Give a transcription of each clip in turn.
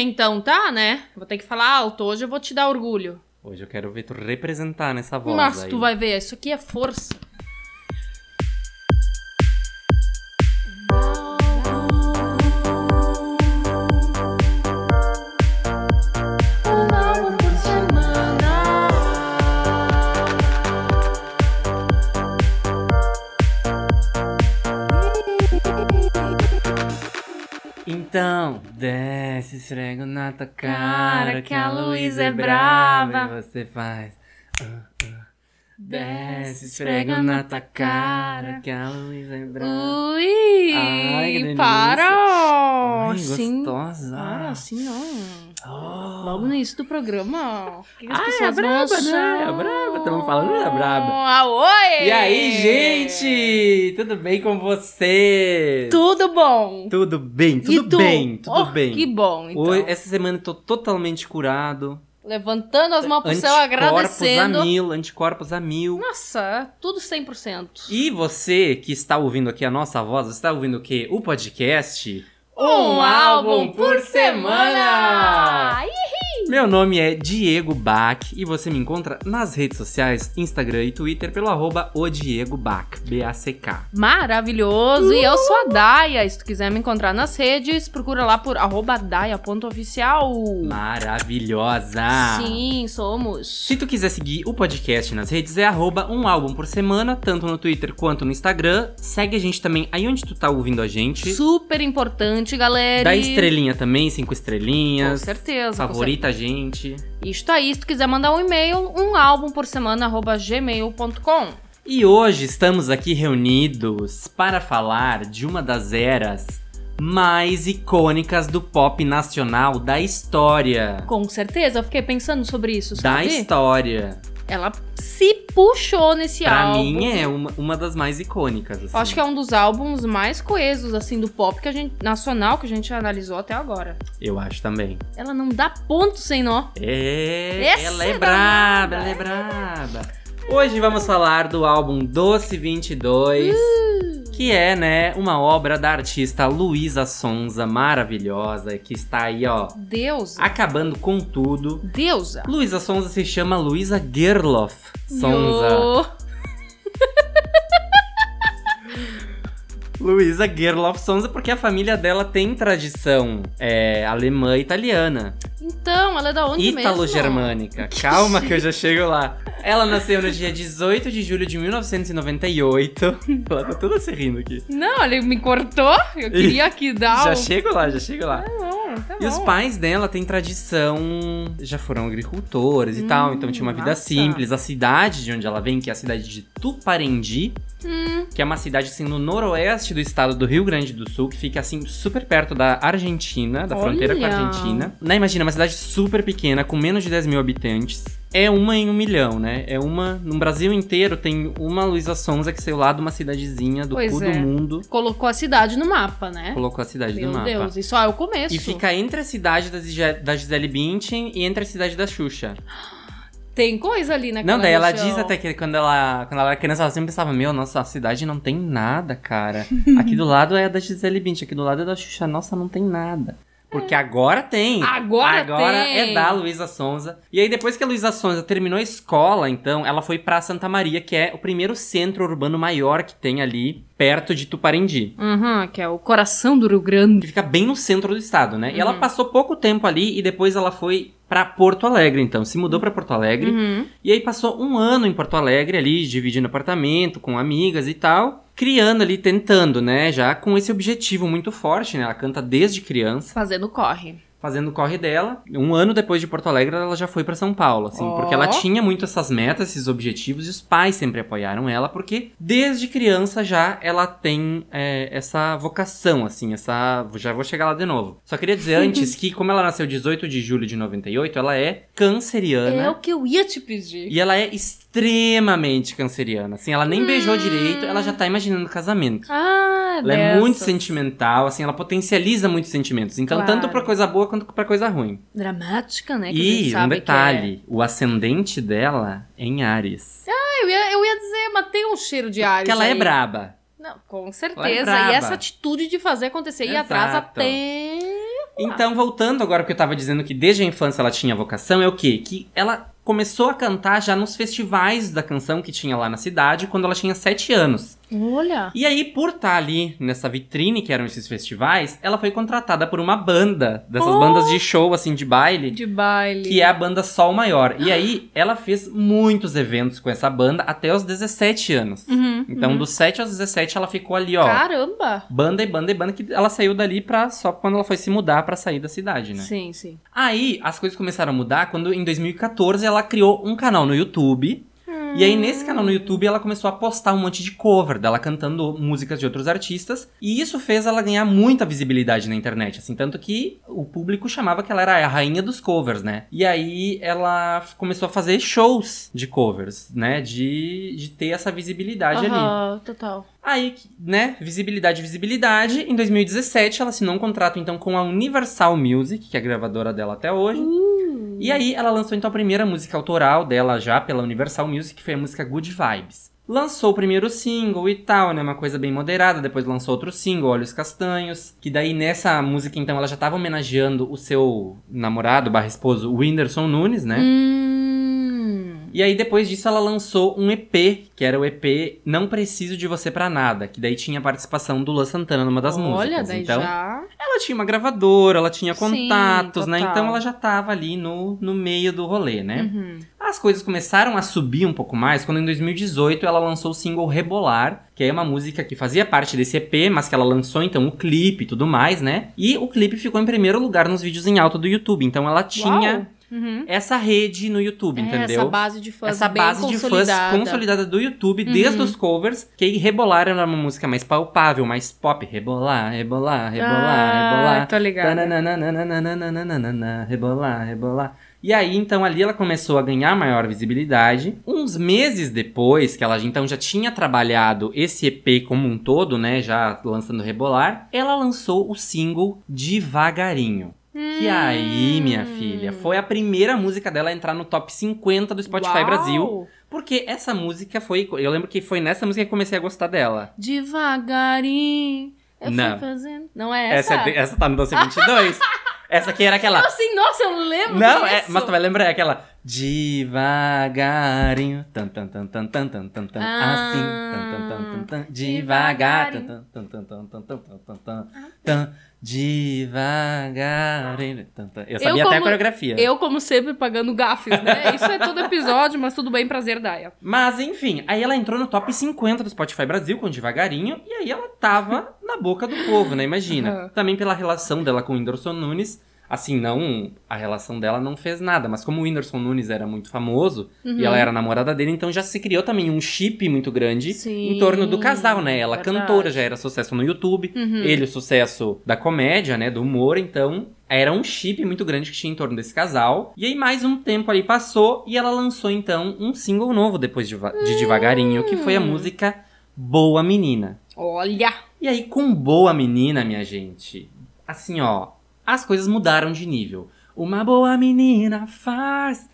Então tá, né? Vou ter que falar alto. Hoje eu vou te dar orgulho. Hoje eu quero ver tu representar nessa voz Mas aí. tu vai ver, isso aqui é força. Esfrego na tua Cara, cara, que a Luísa é brava. E você faz. ah, ah. Desce, esfrega na tua cara, que a Luísa é brava. Ui! Ai, que delícia. para! Ai, Assim, gostosa. para, assim não. Oh. Logo no início do programa. O que, as Ai, pessoas é braba, vão né? É braba, tamo falando da braba. Ah, oi! E aí, gente? Tudo bem com você? Tudo bom? Tudo bem, tudo tu? bem, tudo Oh, bem. Que bom, então. Hoje, essa semana eu tô totalmente curado. Levantando as mãos pro céu, Anticorpos agradecendo. a mil, anticorpos a mil. Nossa, tudo 100%. E você que está ouvindo aqui a nossa voz, você está ouvindo o quê? O podcast Um álbum por semana! Meu nome é Diego Bach e você me encontra nas redes sociais, Instagram e Twitter pelo arroba o Diego Bach, B-A-C-K. Maravilhoso! E eu sou a Daia. Se tu quiser me encontrar nas redes, procura lá por arroba daia.oficial. Maravilhosa! Sim, somos. Se tu quiser seguir o podcast nas redes, é arroba um álbum por semana, tanto no Twitter quanto no Instagram. Segue a gente também aí onde tu tá ouvindo a gente. Super importante, galera. Dá estrelinha também, cinco estrelinhas. Com certeza. com Favorita a gente. Isto aí, se tu quiser mandar um e-mail, um álbum por semana, arroba gmail.com. E hoje estamos aqui reunidos para falar de uma das eras mais icônicas do pop nacional da história. Com certeza, eu fiquei pensando sobre isso, Da sabe? história. Ela se puxou nesse Pra álbum. mim é uma, uma das mais icônicas. Assim. Acho que é um dos álbuns mais coesos, assim, do pop que a gente, nacional que a gente analisou até agora. Eu acho também. Ela não dá ponto sem nó. É, Essa ela é é braba, ela é braba. Hoje vamos falar do álbum Doce 22, Uh. Que é, né, uma obra da artista Luísa Sonza, maravilhosa, que está aí, ó, Deusa. acabando com tudo. Deusa. Luísa Sonza se chama Luísa Gerloff Sonza. Yo. Luísa Gerloff Sonza porque a família dela tem tradição é, alemã e italiana. Então, ela é da onde mesmo? Italo-germânica. Calma que eu já chego lá. Ela nasceu no dia 18 de julho de 1998. Ela tá toda se rindo aqui. Não, ele me cortou. Eu queria aqui dar Já chego lá, já chego lá. Não, tá E os bom. pais dela têm tradição, já foram agricultores e tal, então tinha uma vida simples. A cidade de onde ela vem, que é a cidade de Tuparendi, Hum, que é uma cidade assim no noroeste do estado do Rio Grande do Sul, que fica assim super perto da Argentina, da fronteira com a Olha! Argentina. Né, imagina, uma cidade super pequena, com menos de 10 mil habitantes. É uma em um milhão, né? É uma. No Brasil inteiro tem uma Luísa Sonza que saiu lá de uma cidadezinha do Pois cu é. do mundo. colocou a cidade no mapa, né? Colocou a cidade Meu no mapa. Deus, isso é o começo. E fica entre a cidade da Gisele Bündchen e entre a cidade da Xuxa. Tem coisa ali naquela Não, daí ela região. diz até que quando ela, quando ela era criança, ela sempre pensava, meu, nossa, a cidade não tem nada, cara. Aqui do lado é da Gisele Bündchen, aqui do lado é da Xuxa, nossa, não tem nada. Porque agora tem. Agora Agora tem. é da Luísa Sonza. E aí, depois que a Luísa Sonza terminou a escola, então, ela foi pra Santa Maria, que é o primeiro centro urbano maior que tem ali, perto de Tuparendi. Uhum, que é o coração do Rio Grande. Que fica bem no centro do estado, né? E ela Uhum. passou pouco tempo ali e depois ela foi pra Porto Alegre, então. Se mudou pra Porto Alegre. Uhum. E aí passou um ano em Porto Alegre ali, dividindo apartamento com amigas e tal. Criando ali, tentando, né? Já com esse objetivo muito forte, né? Ela canta desde criança, Fazendo corre. Fazendo o corre dela. Um ano depois de Porto Alegre, ela já foi pra São Paulo, assim. Ó. Porque ela tinha muito essas metas, esses objetivos, e os pais sempre apoiaram ela, porque desde criança já ela tem é, essa vocação, assim, essa... Já vou chegar lá de novo. Só queria dizer antes que, como ela nasceu 18 de julho de 98, ela é canceriana. É o que eu ia te pedir. E ela é extremamente canceriana. Assim, ela nem beijou direito, ela já tá imaginando casamento. Ah, Ela é muito sentimental, assim, ela potencializa muitos sentimentos. Então, Claro. tanto pra coisa boa quanto pra coisa ruim. Dramática, né? que E um detalhe, o ascendente dela é em Ares. que é. Ah, eu ia, eu ia dizer, mas tem um cheiro de Ares Porque ela é aí. braba. Não, com é certeza. braba. e essa atitude de fazer acontecer e atrás Exato. até... Então, voltando agora, porque eu tava dizendo que desde a infância ela tinha vocação, é o quê? Que ela começou a cantar já nos festivais da canção que tinha lá na cidade, quando ela tinha 7 anos. Olha. E aí, por estar ali nessa vitrine que eram esses festivais, ela foi contratada por uma banda, dessas Oh! bandas de show, assim, de baile, De baile. que é a banda Sol Maior. E aí, ela fez muitos eventos com essa banda até os 17 anos. Uhum, Então, uhum. dos 7 aos 17, ela ficou ali, ó. Caramba! Banda e banda e banda, que ela saiu dali pra, só quando ela foi se mudar pra sair da cidade, né? Sim, sim. Aí, as coisas começaram a mudar quando, em 2014, ela criou um canal no YouTube. E aí, nesse canal no YouTube, ela começou a postar um monte de cover dela cantando músicas de outros artistas. E isso fez ela ganhar muita visibilidade na internet, assim. Tanto que o público chamava que ela era a rainha dos covers, né? E aí, ela começou a fazer shows de covers, né? De, de ter essa visibilidade ali. Aham, total. Aí, né, visibilidade, visibilidade. Em 2017, ela assinou um contrato, então, com a Universal Music, que é a gravadora dela até hoje. Uh. E aí, ela lançou, então, a primeira música autoral dela já pela Universal Music, que foi a música Good Vibes. Lançou o primeiro single e tal, né, uma coisa bem moderada. Depois lançou outro single, Olhos Castanhos. Que daí, nessa música, então, ela já tava homenageando o seu namorado, barra esposo, Whindersson Nunes, né? Hum. E aí, depois disso, ela lançou um EP, que era o EP Não Preciso de Você Pra Nada, que daí tinha a participação do Luan Santana numa das Olha, músicas. daí então, já. ela tinha uma gravadora, ela tinha Sim, contatos, né? total. Então ela já tava ali no, no meio do rolê, né? Uhum. As coisas começaram a subir um pouco mais quando em 2018 ela lançou o single Rebolar, que é uma música que fazia parte desse EP, mas que ela lançou então o clipe e tudo mais, né? E o clipe ficou em primeiro lugar nos vídeos em alta do YouTube. Então ela tinha Uau. Uhum. essa rede no YouTube, É, entendeu? essa base de fãs essa base de fãs consolidada. consolidada do YouTube, desde Uhum. os covers, que aí Rebolar era uma música mais palpável, mais pop. Rebolar, rebolar, rebolar, ah, rebolar. Tô. Tananana, Rebolar, rebolar. E aí, então, ali ela começou a ganhar maior visibilidade. Uns meses depois, que ela então já tinha trabalhado esse EP como um todo, né? Já lançando Rebolar, ela lançou o single Devagarinho. Que aí, minha filha, foi a primeira música dela a entrar no top 50 do Spotify Uau. Brasil. Porque essa música foi. Eu lembro que foi nessa música que eu comecei a gostar dela. Devagarinho. Eu Não. fui fazendo. Não é essa? Essa, é essa tá no Doce 22. essa aqui era aquela. Assim, nossa, eu lembro Não, é, mas tu vai lembrar é aquela. Devagarinho. Tan, tan, tan, tan, tan, tan, tan, tan, Ah, assim. Tan, tan, tan, tan, tan, devagar. Tan, tan, tan, tan, tan, tan, tan, tan, tan, tan, tan, devagarinho. Tan, tan. Eu sabia até a como- coreografia. Eu, como sempre, pagando gafes, né? Isso é todo episódio, mas tudo bem, prazer, Daya. Mas enfim, aí ela entrou no top 50 do Spotify Brasil com devagarinho, e aí ela tava na boca do povo, né? Imagina. Aham. Também pela relação dela com o Whindersson Nunes. Assim, não. A relação dela não fez nada, mas como o Whindersson Nunes era muito famoso Uhum. e ela era namorada dele, então já se criou também um chip muito grande Sim, em torno do casal, né? Ela verdade. cantora, já era sucesso no YouTube, Uhum. ele o sucesso da comédia, né? Do humor, então. Era um chip muito grande que tinha em torno desse casal. E aí, mais um tempo ali passou e ela lançou, então, um single novo depois de, de Devagarinho, que foi a Hum. música Boa Menina. Olha! E aí, com Boa Menina, minha gente, assim, ó, as coisas mudaram de nível. Uma boa menina faz.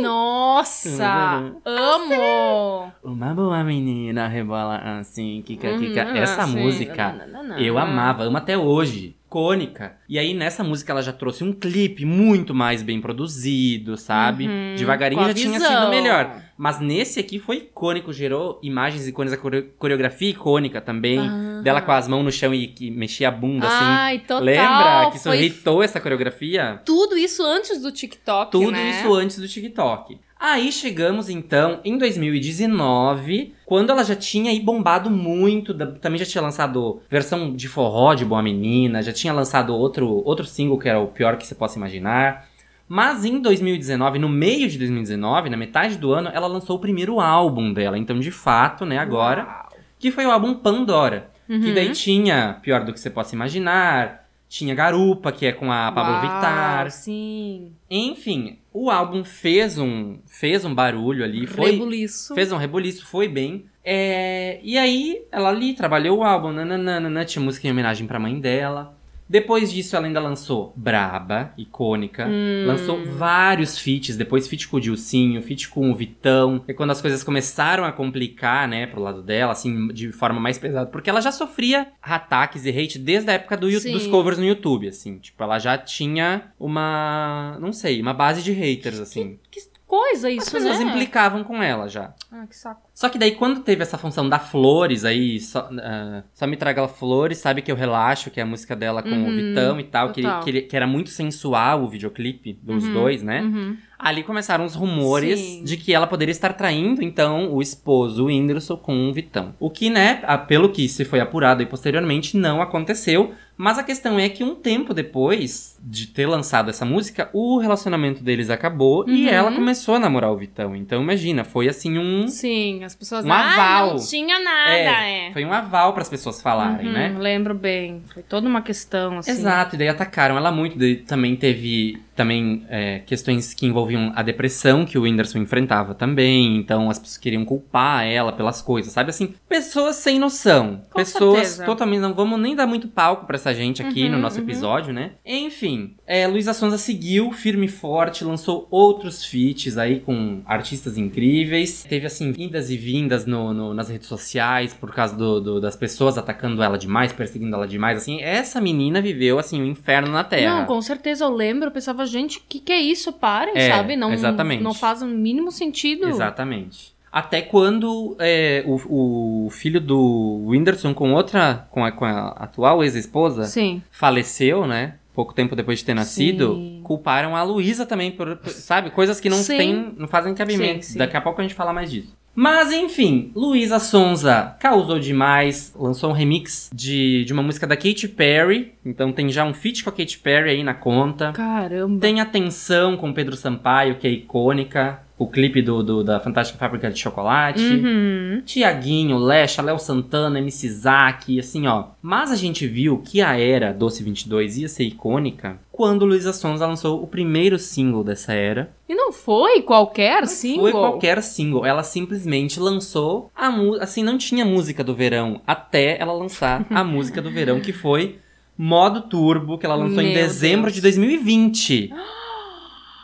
Nossa! Amo! Uma boa menina rebola assim, kika, kika. Uhum, Essa assim. música. Eu amava, amo até hoje. Icônica. E aí, nessa música, ela já trouxe um clipe muito mais bem produzido, sabe? Uhum, Devagarinho já tinha sido melhor. Mas nesse aqui foi icônico, gerou imagens icônicas, a core- coreografia icônica também. Ah. Dela com as mãos no chão e que mexia a bunda, assim. Ai, total. Lembra que isso Foi essa coreografia? tudo isso antes do TikTok, Tudo né? isso antes do TikTok. Aí chegamos então em 2019, quando ela já tinha aí bombado muito, também já tinha lançado versão de forró de Boa Menina, já tinha lançado outro, outro single que era o pior que você possa imaginar. Mas em 2019, no meio de 2019, na metade do ano, ela lançou o primeiro álbum dela. Então, de fato, né, agora, Uau. que foi o álbum Pandora. Que Uhum. daí tinha Pior do que você possa imaginar, tinha Garupa, que é com a Pablo Uau, Vittar. Sim. Enfim, o álbum fez um, fez um barulho ali, foi, Rebuliço. fez um rebuliço, foi bem. É, e aí, ela ali trabalhou o álbum, nananana, tinha música em homenagem pra mãe dela. Depois disso, ela ainda lançou Braba, icônica. Hum. Lançou vários feats, depois feat com o Dilcinho, feat com o Vitão. E quando as coisas começaram a complicar, né, pro lado dela, assim, de forma mais pesada. Porque ela já sofria ataques e hate desde a época do, Sim. dos covers no YouTube, assim. Tipo, ela já tinha uma, não sei, uma base de haters, assim. Que coisa As isso, pessoas né? implicavam com ela já. Ah, que saco. Só que daí, quando teve essa função da Flores aí, só, ah, só me traga ela Flores, sabe que eu relaxo, que é a música dela com o Uhum, Vitão e tal, que, que, que era muito sensual o videoclipe dos Uhum, dois, né? Uhum. Ali começaram os rumores Sim. de que ela poderia estar traindo, então, o esposo, o Whindersson, com o Vitão. O que, né, pelo que se foi apurado aí posteriormente, não aconteceu. Mas a questão é que um tempo depois de ter lançado essa música, o relacionamento deles acabou e Uhum. ela começou a namorar o Vitão. Então, imagina, foi assim um. Sim, as pessoas. Um ah, aval. não tinha nada, é. Foi um aval para as pessoas falarem, Uhum, né? Lembro bem. Foi toda uma questão, assim. Exato, e daí atacaram ela muito. Daí também teve também é, questões que envolviam a depressão que o Whindersson enfrentava também. Então as pessoas queriam culpar ela pelas coisas, sabe? Assim, pessoas sem noção. Com pessoas certeza. totalmente. Não vamos nem dar muito palco pra essa gente aqui Uhum, no nosso uhum. episódio, né? Enfim, é, Luísa Sonza seguiu firme e forte, lançou outros feats aí com artistas incríveis. Teve, assim, vindas e vindas no, no- nas redes sociais por causa do- do- das pessoas atacando ela demais, perseguindo ela demais. Assim, essa menina viveu, assim, um inferno na Terra. Não, com certeza eu lembro. Eu pensava, gente, o que, que é isso? Parem, É, sabe? Não, exatamente. não faz o mínimo sentido. Exatamente. Até quando é, o, o filho do Whindersson com outra, com a, com a atual ex-esposa, faleceu, né? Pouco tempo depois de ter nascido, Sim. culparam a Luísa também por, sabe, coisas que não Sim. tem, não fazem cabimento. Sim. Daqui a pouco a gente fala mais disso. Mas enfim, Luísa Sonza causou demais, lançou um remix de, de uma música da Katy Perry, então tem já um feat com a Katy Perry aí na conta. Caramba. Tem Atenção com Pedro Sampaio, que é icônica. O clipe do, do- da Fantástica Fábrica de Chocolate. Uhum. Tiaguinho, Lecha, Léo Santana, MC Zack, assim, ó. Mas a gente viu que a era Doce 22 ia ser icônica quando Luísa Sonza lançou o primeiro single dessa era. E não foi qualquer single? Foi qualquer single. Ela simplesmente lançou a música. Assim, não tinha música do verão até ela lançar a música do verão, que foi Modo Turbo, que ela lançou em Meu dezembro Deus. de 2020.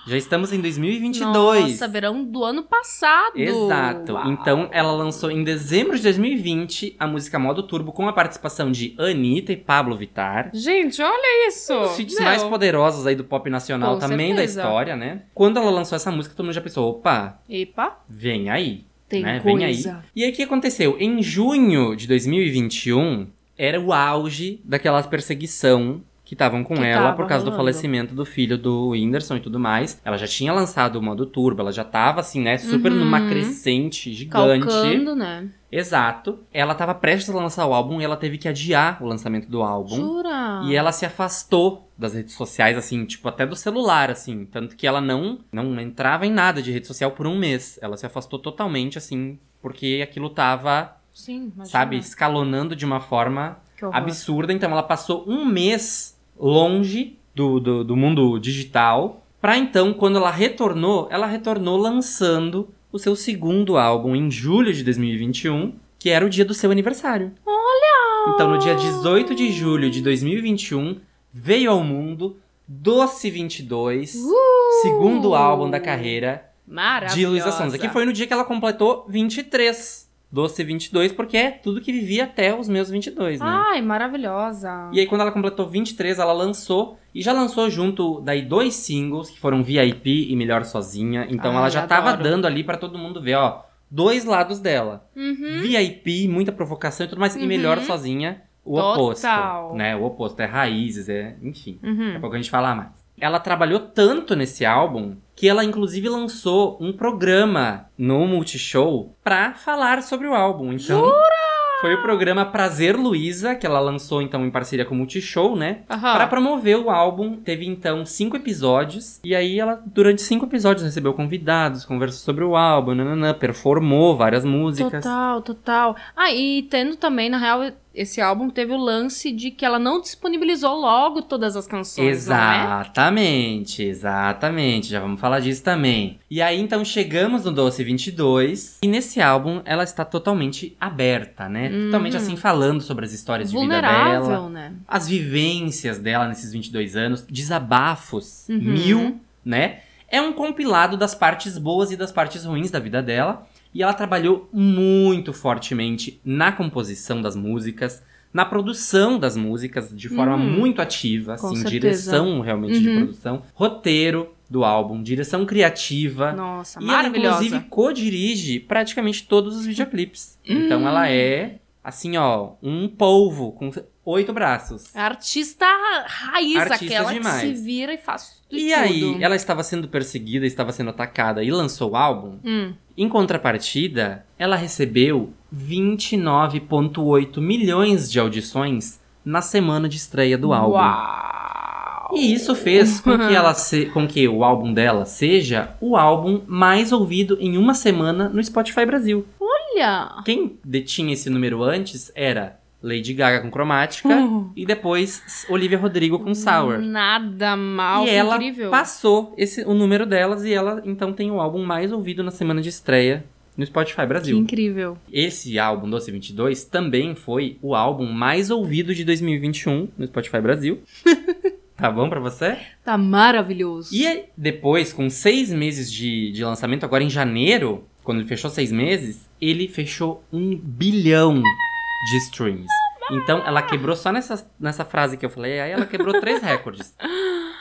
Já estamos em 2022. Nossa, verão do ano passado. Exato. Uau. Então ela lançou em dezembro de 2020 a música Modo Turbo com a participação de Anitta e Pablo Vittar. Gente, olha isso. Os feats Não. mais poderosos aí do pop nacional Com também certeza. da história, né? Quando ela lançou essa música, todo mundo já pensou, opa, Epa, vem aí. tem né? Vem aí. coisa. E aí o que aconteceu? Em junho de 2021, era o auge daquela perseguição que estavam com Que ela por causa do falecimento do filho do Whindersson e tudo mais. Ela já tinha lançado o modo turbo, ela já tava assim, né, super Uhum. numa crescente gigante. Calcando, né? Exato. Ela tava prestes a lançar o álbum e ela teve que adiar o lançamento do álbum. Jura? E ela se afastou das redes sociais, assim, tipo, até do celular, assim. Tanto que ela não, não entrava em nada de rede social por um mês. Ela se afastou totalmente, assim, porque aquilo tava, Sim, imagina. sabe, escalonando de uma forma absurda. Então ela passou um mês longe do, do, do mundo digital. Pra então, quando ela retornou, ela retornou lançando o seu segundo álbum em julho de 2021, que era o dia do seu aniversário. Olha! Então, no dia 18 de julho de 2021, veio ao mundo Doce 22, Uh! segundo álbum da carreira de Luísa Sonza, que foi no dia que ela completou 23. Doce 22, porque é tudo que vivia até os meus 22, né? Ai, maravilhosa. E aí, quando ela completou 23, ela lançou. E já lançou junto daí dois singles, que foram VIP e Melhor Sozinha. Então Ai, ela já tava adoro. dando ali pra todo mundo ver, ó. Dois lados dela. Uhum. VIP, muita provocação e tudo mais. E Uhum. Melhor Sozinha, o Total. oposto. Né? O oposto. É raízes, é. Enfim. Daqui a Uhum. pouco a gente fala mais. Ela trabalhou tanto nesse álbum que ela inclusive lançou um programa no Multishow pra falar sobre o álbum. Então, foi o programa Prazer Luísa, que ela lançou então em parceria com o Multishow, né? Aham. Pra promover o álbum, teve então cinco episódios. E aí ela, durante cinco episódios, recebeu convidados, conversou sobre o álbum, nananã, performou várias músicas. Total, total. Ah, e tendo também, na real, esse álbum teve o lance de que ela não disponibilizou logo todas as canções, é? Exatamente, exatamente. Já vamos falar disso também. E aí, então, chegamos no Doce 22. E nesse álbum, ela está totalmente aberta, né? Totalmente, assim, falando sobre as histórias de vida dela. Uhum. Vulnerável, né? As vivências dela nesses 22 anos. Desabafos. Uhum. Mil, né? É um compilado das partes boas e das partes ruins da vida dela. E ela trabalhou muito fortemente na composição das músicas, na produção das músicas de forma Hum, muito ativa, assim, certeza. direção realmente de Uhum. produção, roteiro do álbum, direção criativa. Nossa, E ela, maravilhosa. inclusive, co-dirige praticamente todos os videoclipes. Então Hum. ela é, assim, ó, um polvo com oito braços. Artista raiz, Artista aquela demais. que se vira e faz de E tudo. aí, ela estava sendo perseguida, estava sendo atacada e lançou o álbum. Hum. Em contrapartida, ela recebeu 29,8 milhões de audições na semana de estreia do álbum. Uau! E isso fez com que, ela se- com que o álbum dela seja o álbum mais ouvido em uma semana no Spotify Brasil. Olha! Quem detinha esse número antes era Lady Gaga com Cromática Uhum. e depois Olivia Rodrigo com Sour. Nada mal, e que ela incrível. passou esse, o número delas e ela então tem o álbum mais ouvido na semana de estreia no Spotify Que Brasil. incrível. Esse álbum, Doce 22, também foi o álbum mais ouvido de 2021 no Spotify Brasil. tá bom pra você? Tá maravilhoso. E depois, com seis meses de, de lançamento, agora em janeiro, quando ele fechou seis meses, ele fechou um bilhão de streams. Então, ela quebrou só nessa, nessa frase que eu falei, aí ela quebrou três recordes.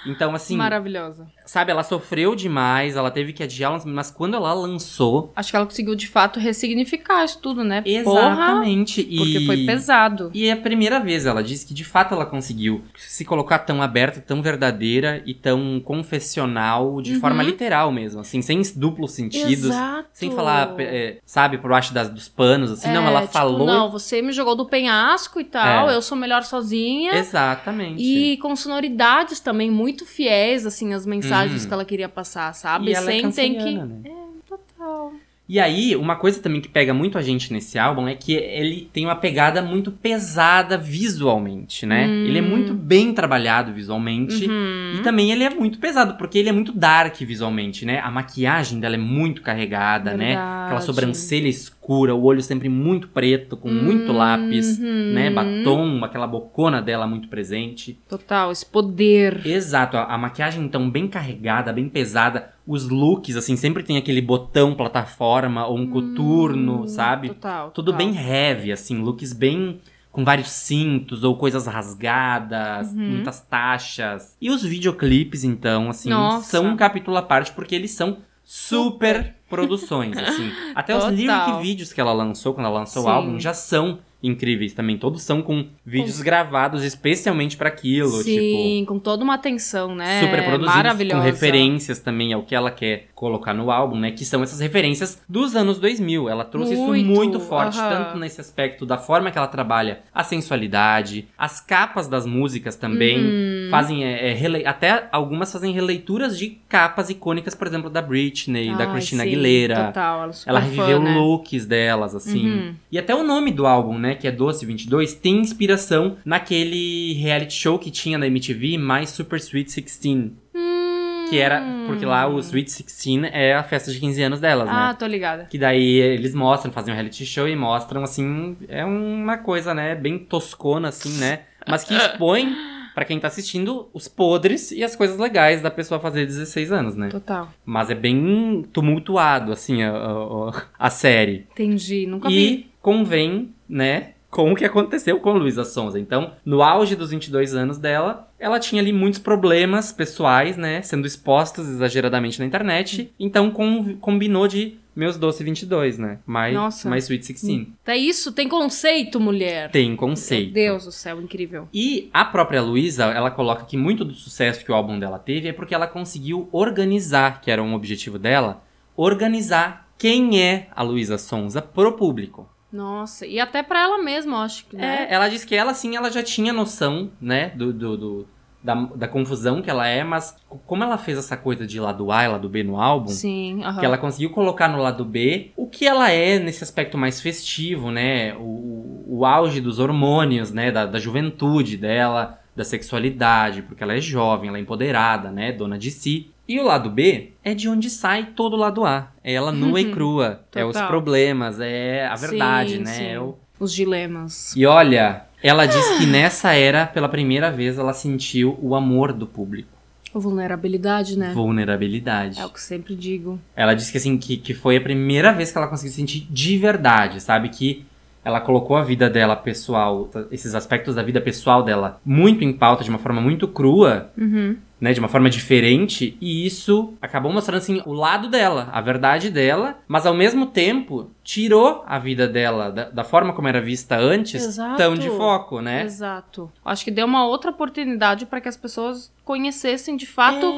Então, assim, Maravilhosa. sabe, ela sofreu demais, ela teve que adiar, mas quando ela lançou, Acho que ela conseguiu, de fato, ressignificar isso tudo, né? Porra, exatamente. porque e... foi pesado. E é a primeira vez ela disse que de fato ela conseguiu se colocar tão aberta, tão verdadeira e tão confessional, de Uhum. forma literal mesmo, assim, sem duplos sentidos. Exato. Sem falar, é, sabe, por baixo das, dos panos, assim. não, É, ela tipo, falou. Não, você me jogou do penhasco e tal, É. eu sou melhor sozinha. Exatamente. E com sonoridades também muito fiéis, assim, as mensagens Uhum. que ela queria passar, sabe? E ela é Sem ter que. né? Total. E aí, uma coisa também que pega muito a gente nesse álbum é que ele tem uma pegada muito pesada visualmente, né? Hum. Ele é muito bem trabalhado visualmente. Uhum. E também ele é muito pesado, porque ele é muito dark visualmente, né? A maquiagem dela é muito carregada, né? Aquela Verdade. sobrancelha escura, o olho sempre muito preto, com muito lápis, Uhum. né? Batom, aquela bocona dela muito presente. Total, esse poder. Exato, a, a maquiagem então bem carregada, bem pesada. Os looks, assim, sempre tem aquele botão plataforma ou um coturno, Hum, sabe? Total. Tudo total. bem heavy, assim, looks bem com vários cintos ou coisas rasgadas, Uhum. muitas taxas. E os videoclipes, então, assim, Nossa. são um capítulo à parte porque eles são super produções, assim. Até os Total. lyric vídeos que ela lançou, quando ela lançou Sim. o álbum, já são incríveis também. Todos são com vídeos gravados especialmente pra aquilo, tipo Sim, com toda uma atenção, né? super produzidos, com referências também ao que ela quer colocar no álbum, né? Que são essas referências dos anos 2000. Ela trouxe Muito, isso muito forte, aham. tanto nesse aspecto da forma que ela trabalha a sensualidade, as capas das músicas também. Uhum. Fazem, é, é, até algumas fazem releituras de capas icônicas, por exemplo, da Britney, da Ai, Christina sim, Aguilera. Total, ela, é Ela fã, reviveu né? looks delas, assim. Uhum. E até o nome do álbum, né, que é Doce 22, tem inspiração naquele reality show que tinha na MTV, My Super Sweet 16. Hum. Que era, porque lá o Sweet 16 é a festa de 15 anos delas, Ah, né? tô ligada. Que daí eles mostram, fazem um reality show e mostram, assim, é uma coisa, né, bem toscona, assim, né? Mas que expõe, pra quem tá assistindo, os podres e as coisas legais da pessoa fazer 16 anos, né? Total. Mas é bem tumultuado, assim, a, a- a série. Entendi, nunca vi. E convém, né, com o que aconteceu com Luísa Sonza. Então, no auge dos 22 anos dela, ela tinha ali muitos problemas pessoais, né, sendo expostos exageradamente na internet. Então, com- combinou de Meus Doce 22, né? My, Nossa. My Sweet 16. Tá isso? Tem conceito, mulher. Tem conceito. Meu Deus do céu, incrível. E a própria Luísa, ela coloca que muito do sucesso que o álbum dela teve é porque ela conseguiu organizar, que era um objetivo dela, organizar quem é a Luísa Sonza pro público. Nossa, e até pra ela mesma, eu acho que, né? É, ela disse que ela sim, ela já tinha noção, né, do, do, do- da, da confusão que ela é, mas como ela fez essa coisa de lado A e lado B no álbum, Sim, aham. que ela conseguiu colocar no lado B o que ela é nesse aspecto mais festivo, né? O, o auge dos hormônios, né? Da, da juventude dela, da sexualidade, porque ela é jovem, ela é empoderada, né? Dona de si. E o lado B é de onde sai todo o lado A. É ela nua e crua. É os Total. problemas, é a verdade, Sim, né? sim. É o- Os dilemas. E olha, ela diz que nessa era, pela primeira vez, ela sentiu o amor do público. Vulnerabilidade, né? Vulnerabilidade. É o que sempre digo. Ela disse que assim, que, que foi a primeira vez que ela conseguiu sentir de verdade, sabe? Que ela colocou a vida dela pessoal, esses aspectos da vida pessoal dela, muito em pauta, de uma forma muito crua, Uhum. né? De uma forma diferente, e isso acabou mostrando assim o lado dela, a verdade dela, mas ao mesmo tempo tirou a vida dela da, da forma como era vista antes, Exato. tão de foco, né? Exato. Acho que deu uma outra oportunidade para que as pessoas conhecessem de fato,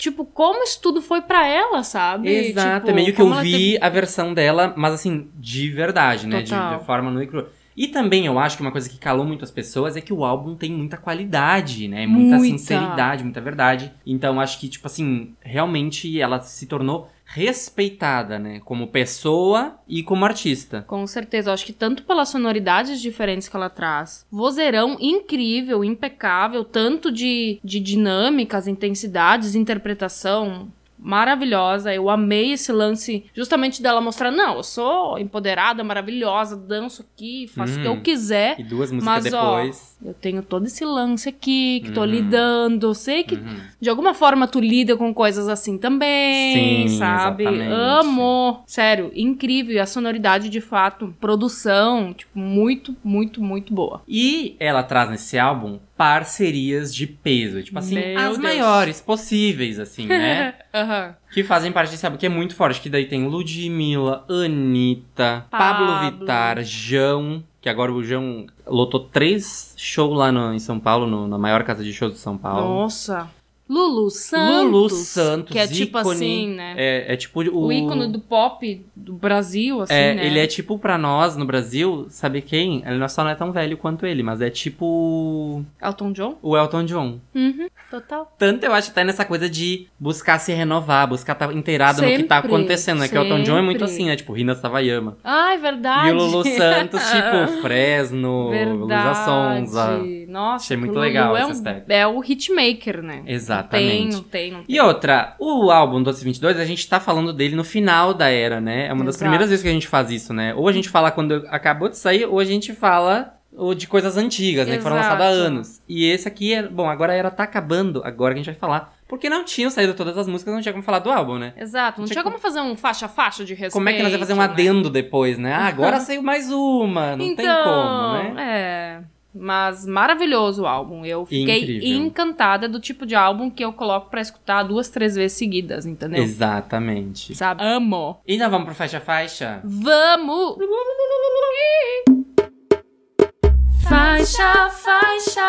tipo, como isso tudo foi para ela, sabe? Exato, Tipo, é meio que eu vi a versão dela, mas assim, de verdade, né? De, de forma nua e crua. E também eu acho que uma coisa que calou muitas pessoas é que o álbum tem muita qualidade, né? Muita, Muita. sinceridade, muita verdade. Então acho que, tipo assim, realmente ela se tornou respeitada, né? Como pessoa e como artista. Com certeza, eu acho que tanto pelas sonoridades diferentes que ela traz, vozeirão incrível, impecável, tanto de, de dinâmicas, intensidades, interpretação maravilhosa. Eu amei esse lance justamente dela mostrar, não, eu sou empoderada, maravilhosa, danço aqui, faço o que Hum. eu quiser. E duas músicas Mas, ó, depois. Eu tenho todo esse lance aqui, que tô Uhum. lidando. Sei que Uhum. de alguma forma tu lida com coisas assim também, Sim, sabe? exatamente. Amo. Sério, incrível. E a sonoridade, de fato, produção, tipo, muito, muito, muito boa. E ela traz nesse álbum parcerias de peso. Tipo assim, Meu as Deus. maiores possíveis, assim, né? Aham. que fazem parte desse álbum, que é muito forte. Que daí tem Ludmilla, Anitta, Pablo, Pablo. Vittar, João. Que agora o João lotou três shows lá no- em São Paulo, no- na maior casa de shows de São Paulo. Nossa. Lulu Santos. Lulu Santos, Que é tipo ícone. assim, né? É, é tipo o... O ícone do pop do Brasil, assim, É, né? ele é tipo pra nós no Brasil, sabe quem? Ele não- só não é tão velho quanto ele, mas é tipo Elton John? o Elton John. Uhum, total. Tanto eu acho que tá nessa coisa de buscar se renovar, buscar estar inteirado no que tá Sempre, acontecendo, né? Que o Elton John é muito sempre. assim, né? Tipo, Rina Savayama. Ah, é verdade. E o Lulu Santos, tipo, Fresno, Luísa Verdade. Sonza. Nossa, Achei muito legal é esse um-. É o hitmaker, né? Exatamente. Não tem, não tem, não tem. E outra, o álbum Doce 22, a gente tá falando dele no final da era, né? É uma das Exato. primeiras vezes que a gente faz isso, né? Ou a gente fala quando acabou de sair, ou a gente fala ou de coisas antigas, né? Que foram Exato. lançadas há anos. E esse aqui é. Bom, agora a era tá acabando, agora que a gente vai falar. Porque não tinham saído todas as músicas, não tinha como falar do álbum, né? Exato, não Tinha como- como fazer um faixa-faixa de respeito. Como é que nós ia fazer um né? adendo depois, né? Ah, agora saiu mais uma, não então, tem como, né? É. Mas maravilhoso o álbum. Eu fiquei Incrível. encantada do tipo de álbum que eu coloco pra escutar duas, três vezes seguidas, entendeu? Exatamente. Sabe? Amo. E nós vamos pro faixa a faixa? Vamos! Faixa, faixa.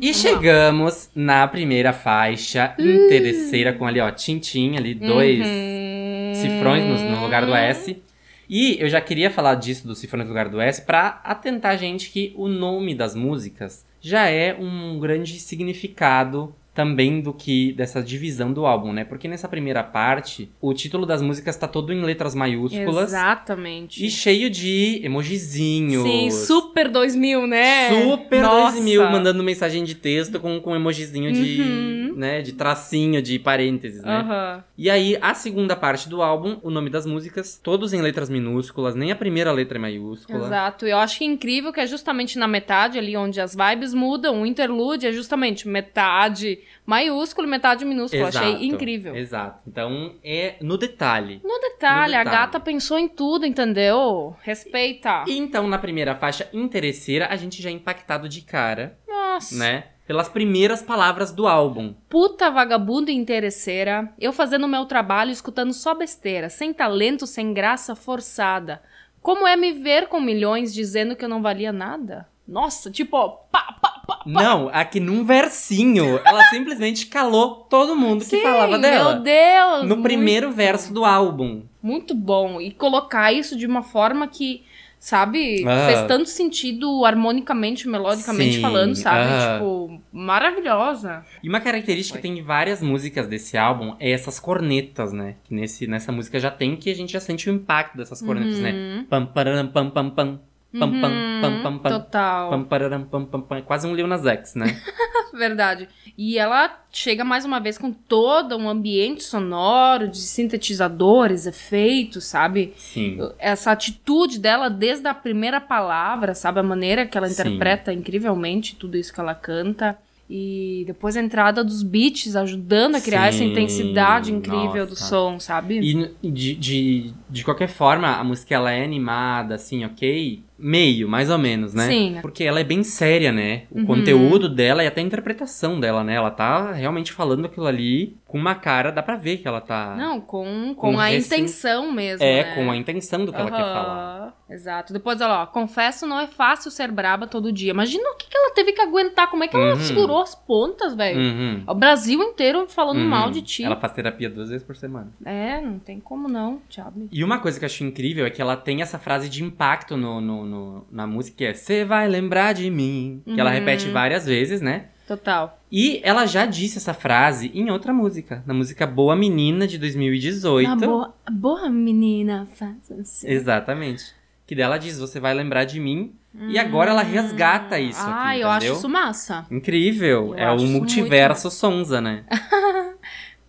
E chegamos na primeira faixa, interesseira, com ali, ó, Tintim, ali, dois Uhum. cifrões no, no lugar do S. E eu já queria falar disso, dos cifrões no lugar do S, pra atentar a gente que o nome das músicas já é um grande significado também do que dessa divisão do álbum, né? Porque nessa primeira parte, o título das músicas tá todo em letras maiúsculas Exatamente. e cheio de emojizinhos. Sim, super 2000, né? Super Nossa. 2000 mandando mensagem de texto com, com emojizinho de, Uhum. Né, de tracinho, de parênteses, né? Aham. E aí, a segunda parte do álbum, o nome das músicas, todos em letras minúsculas, nem a primeira letra é maiúscula. Exato. Eu acho que é incrível que é justamente na metade ali onde as vibes mudam, o interlude é justamente metade maiúsculo e metade minúsculo. Exato, Achei incrível. Exato. Então, é no detalhe. No detalhe, No a detalhe. gata pensou em tudo, entendeu? Respeita. E então, na primeira faixa, interesseira, a gente já é impactado de cara, Nossa. né? Pelas primeiras palavras do álbum. Puta vagabunda interesseira, eu fazendo meu trabalho escutando só besteira, sem talento, sem graça, forçada. Como é me ver com milhões dizendo que eu não valia nada? Nossa, tipo, ó, pá, pá, pá. Não, aqui num versinho, ela simplesmente calou todo mundo que Sim, falava dela. Meu Deus! No primeiro verso do álbum. Muito bom. E colocar isso de uma forma que sabe? Ah. Fez tanto sentido harmonicamente, melodicamente Sim, falando, sabe? ah. Tipo, maravilhosa. E uma característica que tem em várias músicas desse álbum é essas cornetas, né? Que nesse, nessa música já tem, que a gente já sente o impacto dessas cornetas, né? Uhum. Pam, pararam, pam, pam, pam. Pam, pam, Uhum, pam, pam, pam. Total. Pam, pararam, pam, pam, pam. É Quase um Lil Nas X, né? Verdade. E ela chega mais uma vez com todo um ambiente sonoro de sintetizadores, efeitos, sabe? Sim. Essa atitude dela desde a primeira palavra, sabe? A maneira que ela Sim. interpreta incrivelmente tudo isso que ela canta. E depois a entrada dos beats ajudando a criar essa Sim, intensidade incrível do nossa. som, sabe? E de, de, de qualquer forma, a música ela é animada, assim, ok? Meio, mais ou menos, né? Sim. Porque ela é bem séria, né? O Uhum. conteúdo dela e até a interpretação dela, né? Ela tá realmente falando aquilo ali com uma cara, dá pra ver que ela tá. Não, com, com, Com a intenção mesmo. é, né? com a intenção do que ela quer falar. Exato. Depois ela, ó, confesso, não é fácil ser braba todo dia. Imagina o que, que ela teve que aguentar, como é que ela Uhum. segurou as pontas, velho. Uhum. O Brasil inteiro falando Uhum. mal de ti. Ela faz terapia duas vezes por semana. É, não tem como não, Thiago. E uma coisa que eu acho incrível é que ela tem essa frase de impacto no, no- no- na música, que é Você vai lembrar de mim. Que ela Uhum. repete várias vezes, né? Total. E ela já disse essa frase em outra música, na música Boa Menina de 2018. Ah, boa, boa menina, faz assim. Exatamente. Que dela diz, você vai lembrar de mim. E agora ela resgata isso aqui, Ah, eu acho entendeu? isso massa. Incrível. Eu é acho o multiverso Sonza, né?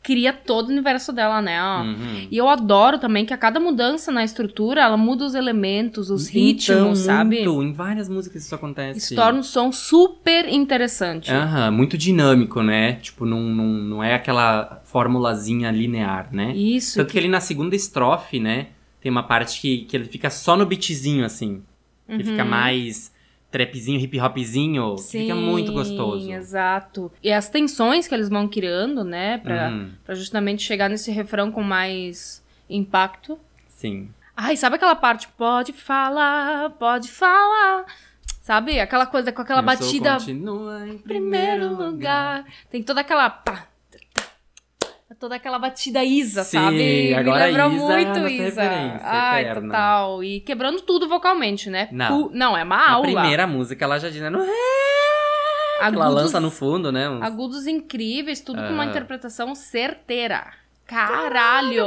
Cria todo o universo dela, né? Uhum. E eu adoro também que a cada mudança na estrutura, ela muda os elementos, os Então, ritmos, sabe? muito. Em várias músicas isso acontece. Isso torna o som super interessante. Aham, muito dinâmico, né? Tipo, não, não, não é aquela formulazinha linear, né? Isso. Tanto que ele na segunda estrofe, né? Tem uma parte que, que ele fica só no beatzinho, assim. Que fica Uhum. mais trapzinho, hip hopzinho. que fica muito gostoso. Sim, exato. E as tensões que eles vão criando, né? Pra, Uhum, pra justamente chegar nesse refrão com mais impacto. sim. Ai, sabe aquela parte? Pode falar, pode falar. Sabe? Aquela coisa com aquela som batida continua em primeiro lugar. Tem toda aquela. pá, toda aquela batida Isa, Sim, sabe? agora Me lembra Isa é a muito nossa Isa. Ai, eterna. total. E quebrando tudo vocalmente, né? Não. Pu- não, é uma aula. primeira música ela já diz, né? Que ela Agudos- lança no fundo, né? uns- Agudos incríveis, tudo com uma Ah. interpretação certeira. Caralho!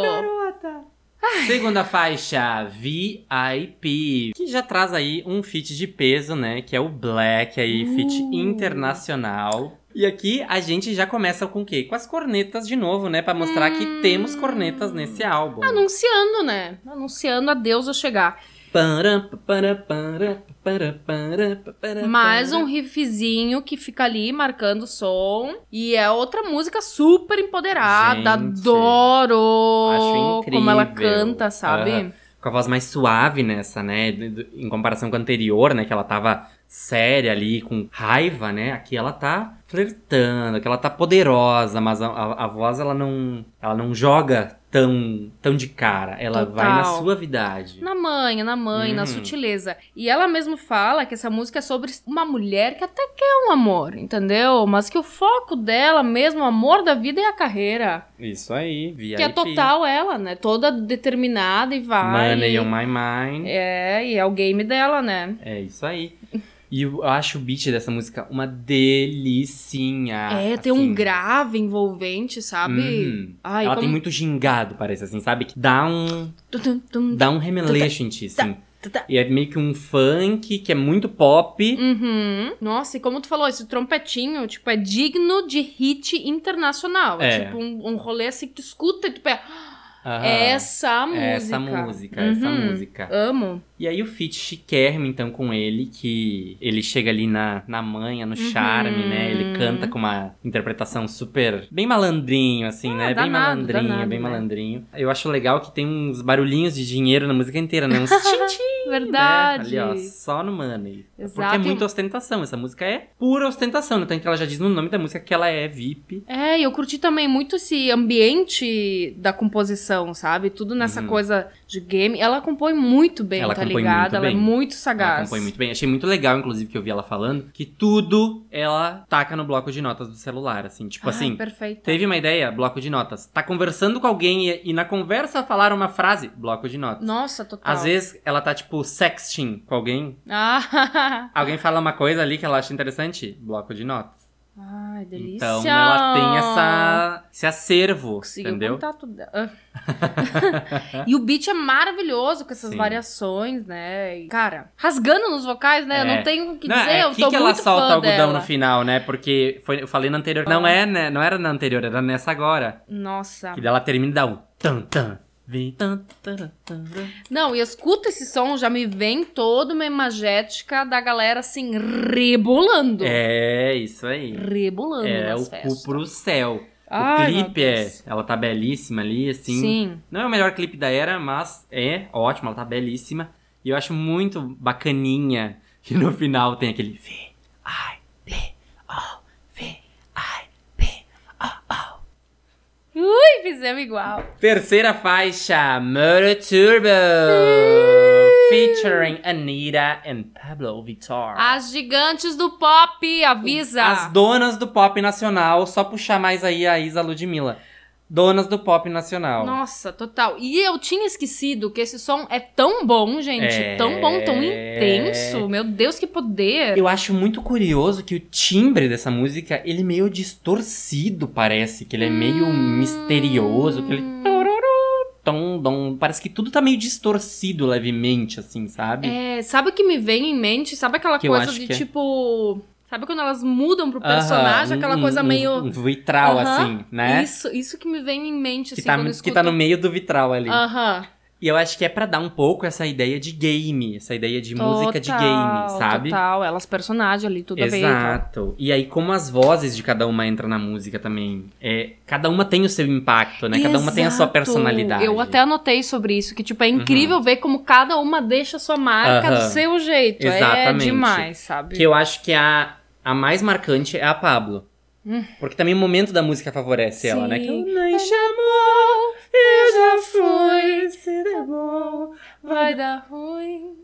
Segunda faixa, VIP, que já traz aí um feat de peso, né? Que é o Black aí, feat Uh. internacional. E aqui a gente já começa com o quê? Com as cornetas de novo, né? Pra mostrar que Hum. temos cornetas nesse álbum. Anunciando, né? Anunciando a Deus a chegar. Para, para, para, para, para, para, Mais um para. riffzinho que fica ali marcando o som. E é outra música super empoderada. Gente, Adoro acho incrível. como ela canta, sabe? Aham. Com a voz mais suave nessa, né? Em comparação com a anterior, né? Que ela tava séria ali, com raiva, né? Aqui ela tá flertando, que ela tá poderosa, mas a, a- a voz ela não, ela não joga tão, tão de cara. Ela vai na Total. suavidade. Na manha, na mãe, na Uhum. sutileza. E ela mesmo fala que essa música é sobre uma mulher que até quer um amor, entendeu? Mas que o foco dela mesmo, o amor da vida é a carreira. Isso aí, VIP. Que é total ela, né? Toda determinada e vai. Money on my mind. É, e é o game dela, né? É isso aí. E eu acho o beat dessa música uma delicinha. é, tem assim. um grave envolvente, sabe? Uhum. Ai, Ela como... tem muito gingado, parece assim, sabe? Que dá um, Tum, tum, dá um remeleixo em ti, assim. tá, tá. E é meio que um funk que é muito pop. Uhum. Nossa, e como tu falou, esse trompetinho, tipo, é digno de hit internacional. É. Tipo, um, um rolê assim que tu escuta e tu pensa, Aham. essa música. Essa música, essa Uhum. música. Amo. E aí o feat chiquérrimo, então, com ele, que ele chega ali na, na manha, no charme, Uhum. né? Ele canta com uma interpretação super... Bem malandrinho, assim, né? Bem danado, malandrinho, danado, bem né? malandrinho. Eu acho legal que tem uns barulhinhos de dinheiro na música inteira, né? Uns tchim-tchim, Verdade. né? Ali, ó, só no money. Porque Exato. é muita ostentação. Essa música é pura ostentação. né? Tanto que ela já diz no nome da música que ela é VIP. É, e eu curti também muito esse ambiente da composição, sabe? Tudo nessa Uhum. coisa de game. Ela compõe muito bem, ela tá muito Ela é bem. muito Ela sagaz. compõe muito bem. Achei muito legal, inclusive, que eu vi ela falando, que tudo ela taca no bloco de notas do celular, assim. Tipo Ai, assim, perfeito. teve uma ideia, bloco de notas. Tá conversando com alguém e, e na conversa falaram uma frase, bloco de notas. Nossa, total. Às vezes ela tá, tipo, sexting com alguém. Ah, Alguém fala uma coisa ali que ela acha interessante, bloco de notas. Ai, delícia. Então ela tem essa, esse acervo, Conseguiu entendeu? o contato dela. E o beat é maravilhoso com essas Sim. variações, né? E, cara, rasgando nos vocais, né? Eu É. não tenho o que Não, dizer, é eu aqui tô que ela solta fã algodão dela. no final, né? Porque foi, eu falei na anterior. Não é, né? Não era na anterior, era nessa agora. Nossa. Que dela termina e dá um tan tan. Vem. Não, e eu escuto esse som, já me vem toda uma imagética da galera assim, rebolando. É, isso aí. Rebolando É o festas. cu pro céu. Ai, o clipe é. Ela tá belíssima ali, assim. Sim. Não é o melhor clipe da era, mas é ótimo, ela tá belíssima. E eu acho muito bacaninha que no final tem aquele V, I, P, O, V, I, P, O, O. Ui, fizemos igual. Terceira faixa, Murder Turbo, featuring Anitta and Pablo Vittar. As gigantes do pop, avisa. As donas do pop nacional, só puxar mais aí a Isa Ludmilla. Donas do pop nacional. Nossa, total. E eu tinha esquecido que esse som é tão bom, gente. É. Tão bom, tão intenso. Meu Deus, que poder. Eu acho muito curioso que o timbre dessa música, ele é meio distorcido, parece. Que ele é meio Hum. misterioso, que ele... Tom, dom, parece que tudo tá meio distorcido levemente, assim, sabe? É, sabe o que me vem em mente? Sabe aquela Que coisa de é- tipo. Sabe quando elas mudam pro personagem? um- aquela um- coisa um- meio. Um vitral, Aham, assim, né? Isso, isso que me vem em mente, Que assim, tá, quando eu que escuto. tá no meio do vitral ali. Aham. E eu acho que é pra dar um pouco essa ideia de game, essa ideia de música de Total, game, sabe? Total, elas personagens ali, tudo a ver. e tal. Exato. E aí, como as vozes de cada uma entram na música também, é, cada uma tem o seu impacto, né? Cada uma tem a sua Exato. personalidade. Eu até anotei sobre isso, que, tipo, é incrível ver como cada uma deixa a sua marca do seu jeito. É Exatamente. demais, sabe? Que eu acho que a, a mais marcante é a Pablo. Hum. Porque também o momento da música favorece ela, né? Que Sim. ela me chamou, eu já fui, se der bom. Vai dar ruim.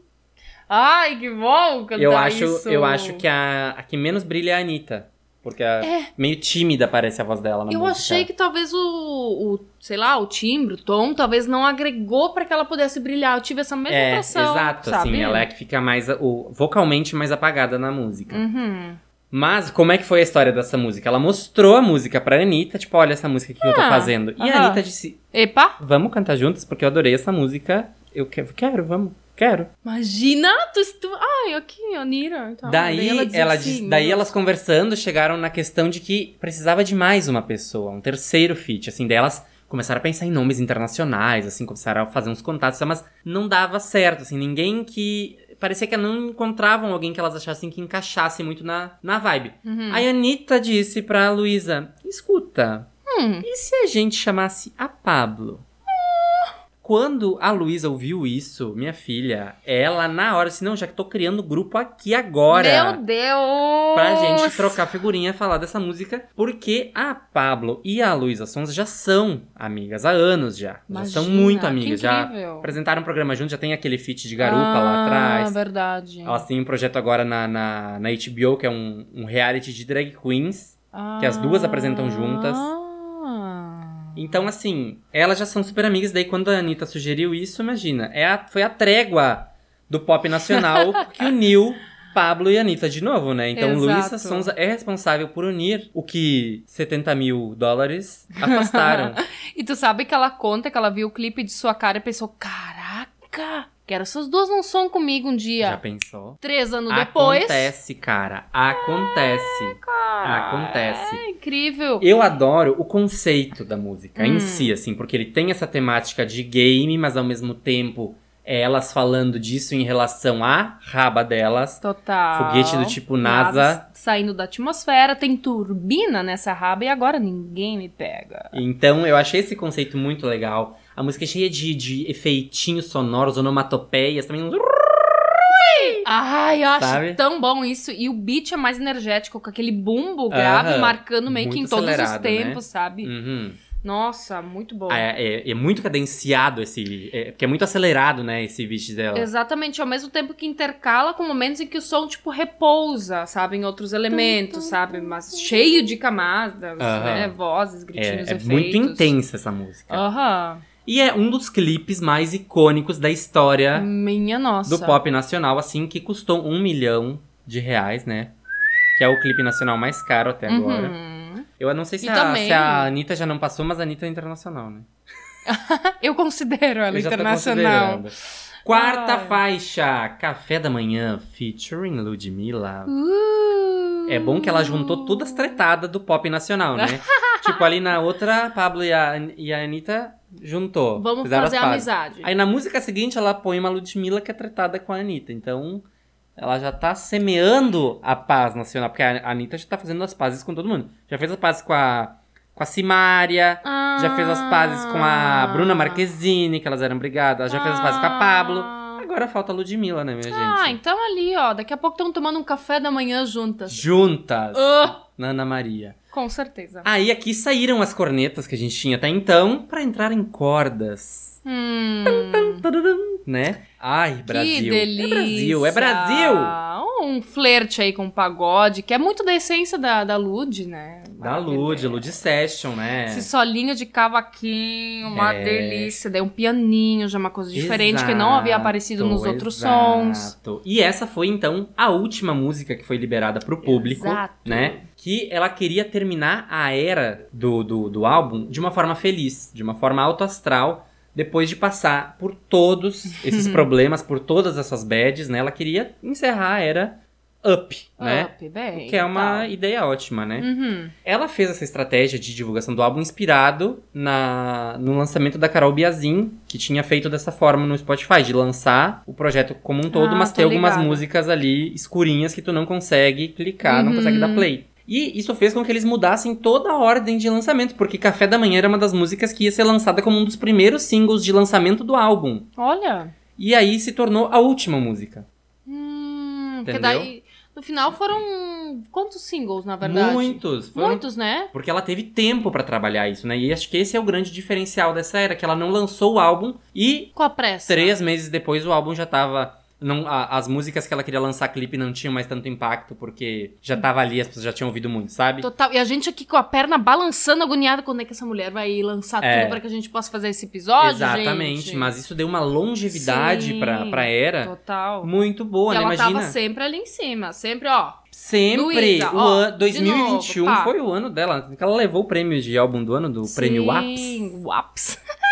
Ai, que bom cantar Eu acho, isso. eu acho que a, a que menos brilha é a Anitta. Porque a, meio tímida parece a voz dela na É. Eu música. achei que talvez o, o, sei lá, o timbre, o tom, talvez não agregou pra que ela pudesse brilhar. Eu tive essa mesma É, impressão, exato, sabe? assim, ela é que fica mais, o, vocalmente mais apagada na música. Uhum. Mas, como é que foi a história dessa música? Ela mostrou a música pra Anitta, tipo, olha essa música que eu tô Ah, fazendo. E a. Anitta disse, Epa, vamos cantar juntas, porque eu adorei essa música. Eu quero, quero vamos, quero. imagina, tu, tu ai, aqui, Anira. Então, daí, ela, ela, disse- assim, daí meu elas conversando chegaram na questão de que precisava de mais uma pessoa, um terceiro feat, assim, delas começaram a pensar em nomes internacionais, assim, começaram a fazer uns contatos, mas não dava certo, assim, ninguém que parecia que não encontravam alguém que elas achassem que encaixasse muito na, na vibe. Uhum. Aí a Anitta disse pra Luísa, escuta, Hum. e se a gente chamasse a Pablo? Quando a Luísa ouviu isso, minha filha, ela na hora disse, não, já que tô criando grupo aqui agora. Meu Deus! Pra gente trocar figurinha e falar dessa música, porque a Pablo e a Luísa Sonza já são amigas há anos já. já são Imagina, muito amigas. Já apresentaram um programa junto, já tem aquele feat de garupa ah, lá atrás. verdade. Elas têm um projeto agora na, na, na HBO, que é um, um reality de drag queens. que as duas apresentam juntas. Então, assim, elas já são super amigas. Daí, quando a Anitta sugeriu isso, imagina, é a- foi a trégua do pop nacional que uniu Pablo e Anitta de novo, né? Então, Exato. Luísa Sonza é responsável por unir o que 70 mil dólares afastaram. E tu sabe que ela conta que ela viu o clipe de sua cara e pensou: caraca, quero essas duas num som comigo um dia. Já pensou? Três anos depois. Acontece, cara. Acontece. Acontece. É incrível. Eu adoro o conceito da música Hum. em si, assim, porque ele tem essa temática de game, mas ao mesmo tempo é elas falando disso em relação à raba delas. Total. Foguete do tipo NASA. Saindo da atmosfera, tem turbina nessa raba e agora ninguém me pega. Então eu achei esse conceito muito legal. A música é cheia de, de efeitinhos sonoros, onomatopeias, também uns. Ai, eu acho Sabe? tão bom isso. E o beat é mais energético, com aquele bumbo grave Aham. marcando meio que em Muito todos os acelerado, né? tempos, sabe? Uhum. Nossa, muito bom. É, é- é muito cadenciado esse. É, porque é muito acelerado, né? Esse beat dela. Exatamente, ao mesmo tempo que intercala com momentos em que o som, tipo, repousa, sabe? Em outros elementos, sabe? Mas cheio de camadas, Aham. né? Vozes, É, gritinhos, é efeitos. muito intensa essa música. Aham. E é um dos clipes mais icônicos da história Minha nossa. do pop nacional, assim, que custou um milhão de reais, né? Que é o clipe nacional mais caro até agora. Uhum. Eu não sei se E a, também- se a Anitta já não passou, mas a Anitta é internacional, né? Eu considero ela Eu internacional. Quarta Ai. faixa, Café da Manhã, featuring Ludmilla. Uh. É bom que ela juntou todas as tretadas do pop nacional, né? tipo, ali na outra, Pablo e a, e a Anitta juntou. Vamos fazer amizade. Aí na música seguinte ela põe uma Ludmilla que é tretada com a Anitta. Então ela já tá semeando a paz nacional. Porque a Anitta já tá fazendo as pazes com todo mundo. Já fez as pazes com a, com a Simária. Já fez as pazes com a Bruna Marquezine, que elas eram brigadas. Já fez as pazes com a Pablo. Agora falta a Ludmilla, né, minha gente? Ah, então ali, ó. Daqui a pouco estão tomando um café da manhã juntas. Juntas. Ah, na Ana Maria. Com certeza. Aí aqui saíram as cornetas que a gente tinha até então pra entrar em cordas. Hum, Né? Ai, Brasil. É Brasil, é Brasil! Um flerte aí com o pagode, que é muito da essência da, da Lud, né? Da Lud, Lud Session, né? Esse solinho de cavaquinho, uma É. delícia. Daí um pianinho, já uma coisa diferente que não havia aparecido nos Exato, outros sons. exato. E essa foi então a última música que foi liberada pro público, Exato. né? Que ela queria terminar a era do, do, do álbum de uma forma feliz, de uma forma autoastral, depois de passar por todos esses problemas, por todas essas bads, né? Ela queria encerrar a era up, né? Up, bem. Que é uma tal. ideia ótima, né? Uhum. Ela fez essa estratégia de divulgação do álbum inspirado na, no lançamento da Carol Biazin, que tinha feito dessa forma no Spotify, de lançar o projeto como um todo, Ah, mas ter algumas músicas ali escurinhas que tu não consegue clicar, não Uhum. consegue dar play. E isso fez com que eles mudassem toda a ordem de lançamento, porque Café da Manhã era uma das músicas que ia ser lançada como um dos primeiros singles de lançamento do álbum. Olha. E aí se tornou a última música. Hum, porque Entendeu? daí, no final foram quantos singles, na verdade? Muitos. Foram Muitos, né? Porque ela teve tempo pra trabalhar isso, né? E acho que esse é o grande diferencial dessa era, que ela não lançou o álbum e Com a pressa. três meses depois o álbum já tava. Não, a- as músicas que ela queria lançar clipe não tinham mais tanto impacto, porque já tava ali, as pessoas já tinham ouvido muito, sabe? Total. E a gente aqui com a perna balançando, agoniada, quando é que essa mulher vai lançar É. tudo pra que a gente possa fazer esse episódio, Exatamente, gente? mas isso deu uma longevidade Sim. pra, pra era Total. muito boa, e né? ela Imagina. tava sempre ali em cima. Sempre, ó. Sempre. Luísa, o ó, an- de 2021 novo, foi o ano dela. Ela levou o prêmio de álbum do ano, do prêmio WAPS. Sim, WAPS.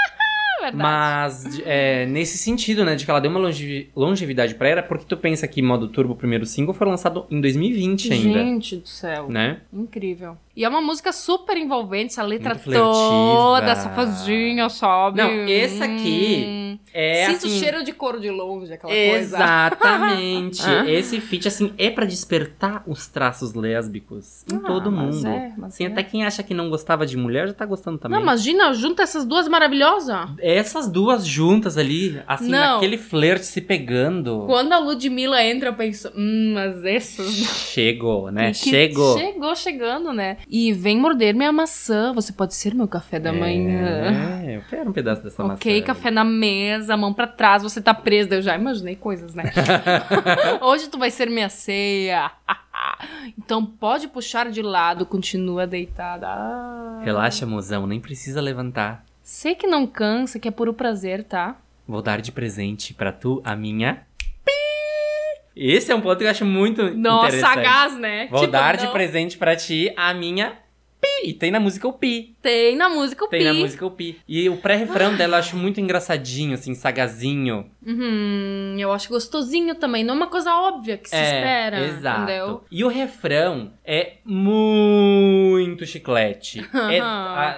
Verdade. Mas é, nesse sentido, né, de que ela deu uma longevi- longevidade pra era, porque tu pensa que Modo Turbo, o primeiro single, foi lançado em 2020 ainda, Gente do céu. né? Incrível. E é uma música super envolvente, essa letra toda safadinha, sabe? Não, esse aqui Hum. É Sinto assim, o cheiro de couro de longe, aquela coisa. Exatamente. Ah. Esse feat, assim, é pra despertar os traços lésbicos em Ah, todo mas mundo. é, mas assim, é. até quem acha que não gostava de mulher já tá gostando também. Não, imagina, junta essas duas maravilhosas. Essas duas juntas ali, assim, Não. naquele flerte se pegando. Quando a Ludmilla entra, eu penso, hum, mas essas. Chegou, né? Chegou. Chegou chegando, né? E vem morder minha maçã. Você pode ser meu café da manhã. É, eu quero um pedaço dessa maçã. Ok, café na mesa, mão pra trás, você tá presa. Eu já imaginei coisas, né? Hoje tu vai ser minha ceia. então pode puxar de lado, continua deitada. Ah. Relaxa, mozão, nem precisa levantar. Sei que não cansa, que é puro prazer, tá? Vou dar de presente pra tu a minha. Esse é um ponto que eu acho muito Nossa, interessante. sagaz, né? Vou Tipo, dar de não- presente pra ti a minha. E tem na música o pi. Tem na música o Tem pi. na música o pi. E o pré-refrão dela eu acho muito engraçadinho, assim, sagazinho. Uhum, eu acho gostosinho também. Não é uma coisa óbvia que se espera. exato. Entendeu? E o refrão é muito chiclete. é,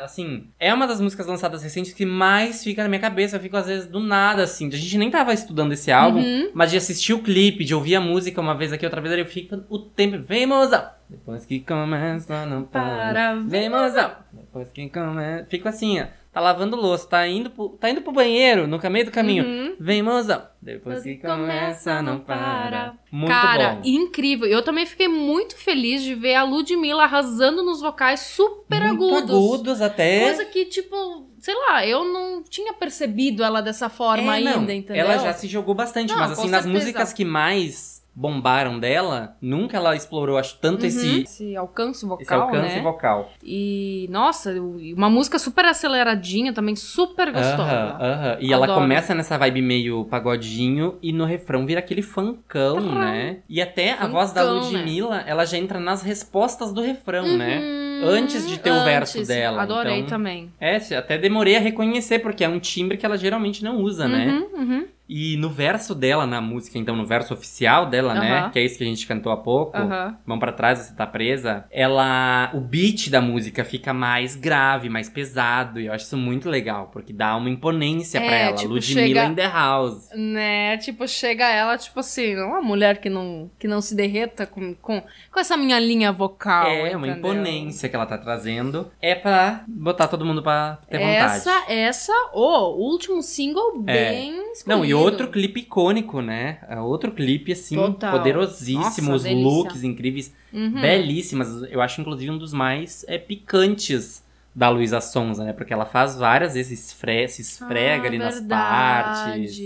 assim, é uma das músicas lançadas recentes que mais fica na minha cabeça. Eu fico, às vezes, do nada, assim. A gente nem tava estudando esse álbum, Uhum. mas de assistir o clipe, de ouvir a música uma vez aqui, outra vez ali, eu fico o tempo. Vem, mozão! Depois que começa, não para. Vem, mozão. Depois que começa. Fico assim, ó. Tá lavando louça, tá indo pro, tá indo pro banheiro, no meio do caminho. Uhum. Vem, mozão. Depois que começa, não para. Muito Cara, bom. incrível. Eu também fiquei muito feliz de ver a Ludmilla arrasando nos vocais super muito agudos. agudos até. Coisa que, tipo, sei lá, eu não tinha percebido ela dessa forma é, ainda, não. entendeu? Ela já se jogou bastante, não, mas assim, certeza. nas músicas que mais bombaram dela, nunca ela explorou acho, tanto uhum. esse, esse alcance vocal. Esse alcance né? vocal. E, nossa, uma música super aceleradinha também, super gostosa. Uh -huh, uh -huh. E Adoro. ela começa nessa vibe meio pagodinho e no refrão vira aquele funkão, Tcharam. Tá né? E até funkão, a voz da né? Ludmilla, né? ela já entra nas respostas do refrão, né? uhum. né? Antes de ter Antes, o verso dela. Adorei então, também. É, até demorei a reconhecer, porque é um timbre que ela geralmente não usa, uhum, né? Uhum. uhum. E no verso dela, na música, então, no verso oficial dela, né? Que é isso que a gente cantou há pouco. Uhum. Mão para trás, você tá presa. Ela. O beat da música fica mais grave, mais pesado. E eu acho isso muito legal, porque dá uma imponência é, pra ela. Tipo, Ludmilla chega, in the house. Né? Tipo, chega ela, tipo assim, uma mulher que não, que não se derreta com, com, com essa minha linha vocal. É, entendeu? uma imponência que ela tá trazendo. É pra botar todo mundo pra ter essa, vontade. É essa, essa, oh, o último single é. bem. Escolhido. Não, e outro clipe icônico, né? É outro clipe, assim, Total. poderosíssimo. Nossa, os delícia. looks incríveis, uhum. belíssimas. Eu acho, inclusive, um dos mais é, picantes da Luísa Sonza, né? Porque ela faz várias vezes, esfre se esfrega ah, ali verdade. nas partes.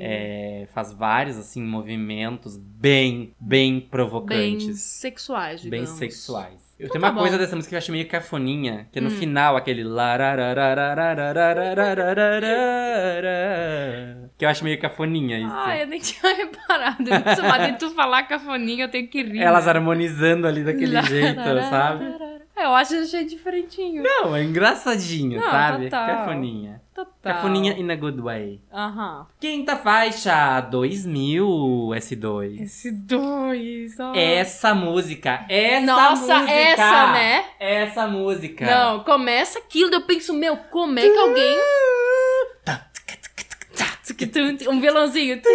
É, faz vários, assim, movimentos bem, bem provocantes. Bem sexuais, digamos. Bem sexuais. Eu tenho uma coisa dessa música que eu acho meio cafoninha, que é no final aquele que eu acho meio cafoninha isso. Ah, eu nem tinha reparado. Mas de tu falar cafoninha, eu tenho que rir. Elas harmonizando ali daquele jeito, sabe? É, eu acho achei diferentinho. Não, é engraçadinho, Não, sabe? total. Cafoninha. Total. Cafoninha in a good way. Aham. Quinta faixa, 2000 S2. Esse dois, ó. Essa música, essa Nossa, música. essa, né? Essa música. Não, começa aquilo, eu penso, meu, como é que alguém. Um violãozinho.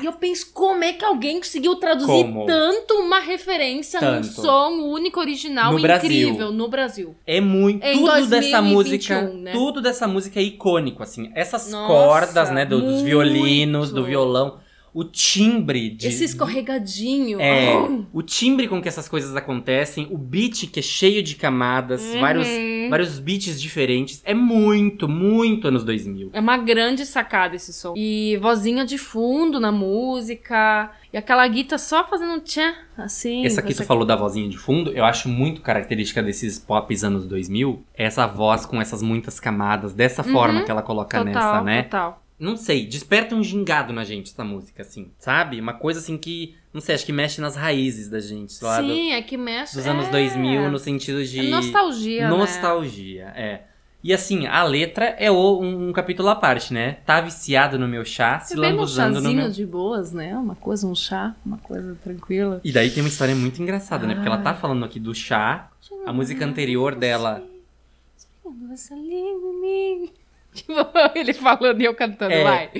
E eu penso, como é que alguém conseguiu traduzir Como? tanto uma referência num Tanto. som único, original, No incrível Brasil. no Brasil? É muito. Em tudo dessa 2021, música. né? Tudo dessa música é icônico, assim. Essas Nossa, cordas, né? do- dos violinos, do violão. O timbre de. Esse escorregadinho. É, Oh. o timbre com que essas coisas acontecem, o beat que é cheio de camadas, Uhum. vários, vários beats diferentes. É muito, muito anos 2000. É uma grande sacada esse som. E vozinha de fundo na música. E aquela guita só fazendo um tchan, assim. Essa aqui tu falou da vozinha de fundo, eu acho muito característica desses pops anos 2000, essa voz com essas muitas camadas, dessa forma que ela coloca Total, nessa, né? total. Não sei, desperta um gingado na gente essa música, assim, sabe? Uma coisa assim que, não sei, acho que mexe nas raízes da gente, lá do- Sim, é que mexe. dos anos é... 2000, no sentido de... É nostalgia, né? Nostalgia, é. E assim, a letra é o- um, um capítulo à parte, né? Tá viciado no meu chá, se um lambuzando no meu... de boas, né? Uma coisa, um chá, uma coisa tranquila. E daí tem uma história muito engraçada, né? Porque ela tá Ai. falando aqui do chá, a música anterior dela... Essa língua em mim. Tipo, ele falando e eu cantando, É. vai.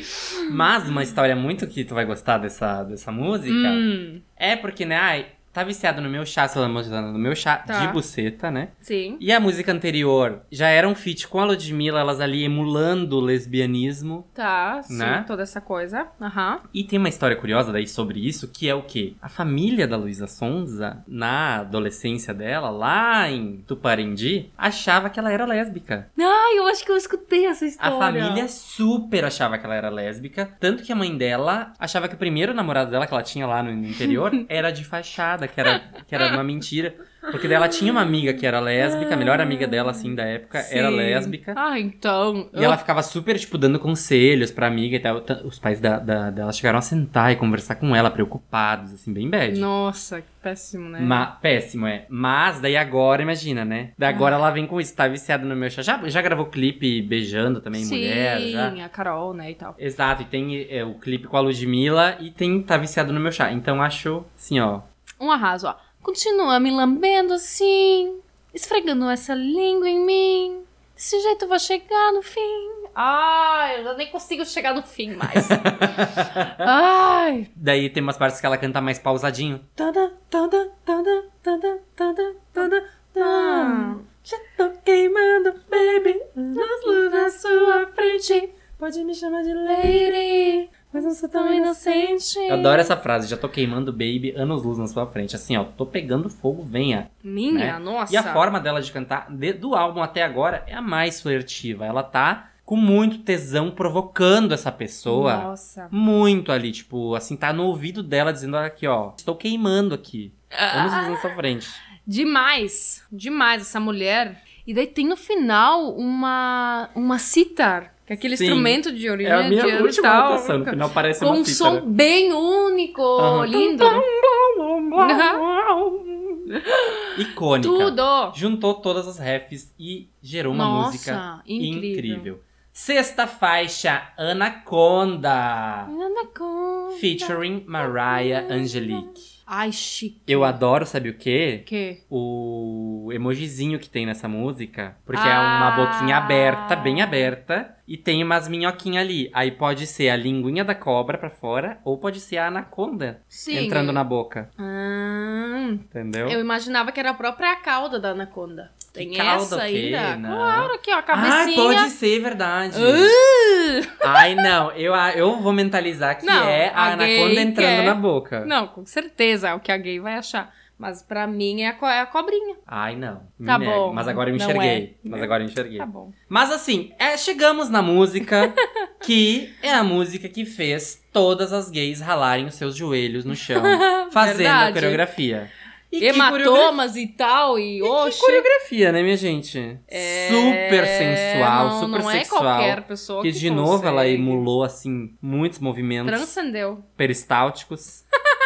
Mas uma história muito que tu vai gostar dessa, dessa música Hum, é porque, né? Ai, tá viciado no meu chá, se lambuzando no meu chá Tá. de buceta, né? sim. E a música anterior já era um feat com a Ludmilla, elas ali emulando o lesbianismo. Tá, sim, Né? toda essa coisa. Aham. E tem uma história curiosa daí sobre isso, que é o quê? A família da Luísa Sonza, na adolescência dela, lá em Tuparendi, achava que ela era lésbica. Ai, eu acho que eu escutei essa A história. família super achava que ela era lésbica, tanto que a mãe dela achava que o primeiro namorado dela, que ela tinha lá no interior, era de fachada, que era, que era uma mentira. Porque daí ela tinha uma amiga que era lésbica, a melhor amiga dela, assim, da época, era Sim. lésbica. Ah, então. E ela ficava super, tipo, dando conselhos pra amiga e tal. Os pais da, da- dela chegaram a sentar e conversar com ela, preocupados, assim, bem bad. Nossa, que péssimo, né? Ma- péssimo, é. Mas daí agora, imagina, né? Daí Ah. agora ela vem com isso, tá viciada no meu chá. Já, já gravou clipe beijando também Sim, mulher, já. a Carol, né, e tal. Exato, e tem é, o clipe com a Ludmilla e tem Tá Viciado no Meu Chá. Então acho, assim, ó. Um arraso, ó. Continua me lambendo assim, esfregando essa língua em mim. Desse jeito eu vou chegar no fim. Ai, eu já nem consigo chegar no fim mais. Ai. Daí tem umas partes que ela canta mais pausadinho. Tada, tada, tada, tada, tada, tada, tada. Já tô queimando, baby, nas luzes na sua frente. Pode me chamar de lady, mas não sou tão inocente. Eu adoro essa frase, já tô queimando, baby, anos luz na sua frente. Assim, ó, tô pegando fogo, venha. Minha, né? nossa. E a forma dela de cantar, de- do álbum até agora, é a mais flertiva. Ela tá com muito tesão provocando essa pessoa. Nossa. Muito ali, tipo, assim, tá no ouvido dela dizendo, olha aqui, ó, estou queimando aqui. Anos luz na sua frente. Demais, demais essa mulher. E daí tem no final uma uma é aquele Sim. instrumento de origem É a minha de última tal, anotação, no final parece com uma um som bem único, Aham. lindo. Icônica. Tudo. Juntou todas as refs e gerou uma Nossa, música incrível. incrível. Sexta faixa, Anaconda. Anaconda. Featuring Mariah Angelique. Ai, chique. Eu adoro, sabe o quê? Que? O emojizinho que tem nessa música. Porque é Ah. uma boquinha aberta, bem aberta. E tem umas minhoquinhas ali. Aí pode ser a linguinha da cobra pra fora. Ou pode ser a anaconda Sim. entrando na boca. Ah, Entendeu? eu imaginava que era a própria cauda da anaconda. Tem cauda essa o quê? ainda? Não. Claro, aqui ó, a Ah, cabecinha. pode ser verdade. Uh! Ai, não. Eu, eu vou mentalizar que Não, é a, a anaconda entrando quer. na boca. Não, com certeza é o que a gay vai achar. Mas pra mim é a, co- é a cobrinha. Ai, não. Me Tá nego. bom. Mas agora eu enxerguei. é. Mas agora eu enxerguei. Tá bom. Mas assim, é, chegamos na música que é a música que fez todas as gays ralarem os seus joelhos no chão, fazendo a Verdade. coreografia. E que Hematomas e tal, e que oxe. coreografia, né, minha gente? É, Super sensual, não, super não é sexual. qualquer pessoa que que de novo ela consegue. emulou assim muitos movimentos Transcendeu. peristálticos.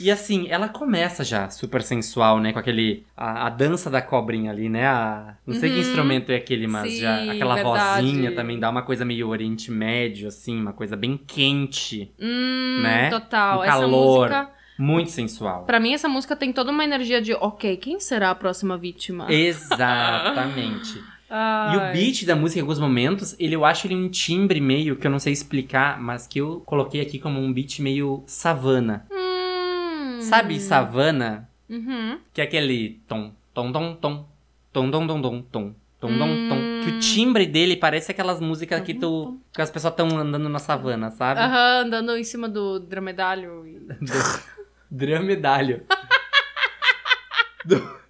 E assim, ela começa já super sensual, né? Com aquele. A, a dança da cobrinha ali, né? A, não sei que Uhum. instrumento é aquele, mas Sim, já. Aquela verdade. vozinha também dá uma coisa meio Oriente Médio, assim, uma coisa bem quente. Hum, Né? total. Um essa calor. música, Muito sensual. pra mim essa música tem toda uma energia de, ok, quem será a próxima vítima? Exatamente. E o beat da música, em alguns momentos, ele, eu acho ele um timbre meio, que eu não sei explicar, mas que eu coloquei aqui como um beat meio savana. Hum. Sabe savana? Uhum. Que é aquele tom, tom, tom, tom, tom, tom, tom, tom, tom, tom, tom, tom. Hum. Que o timbre dele parece aquelas músicas que tu. que as pessoas estão andando na savana, sabe? Aham, andando em cima do dromedálio. e- Dramedalho. Do.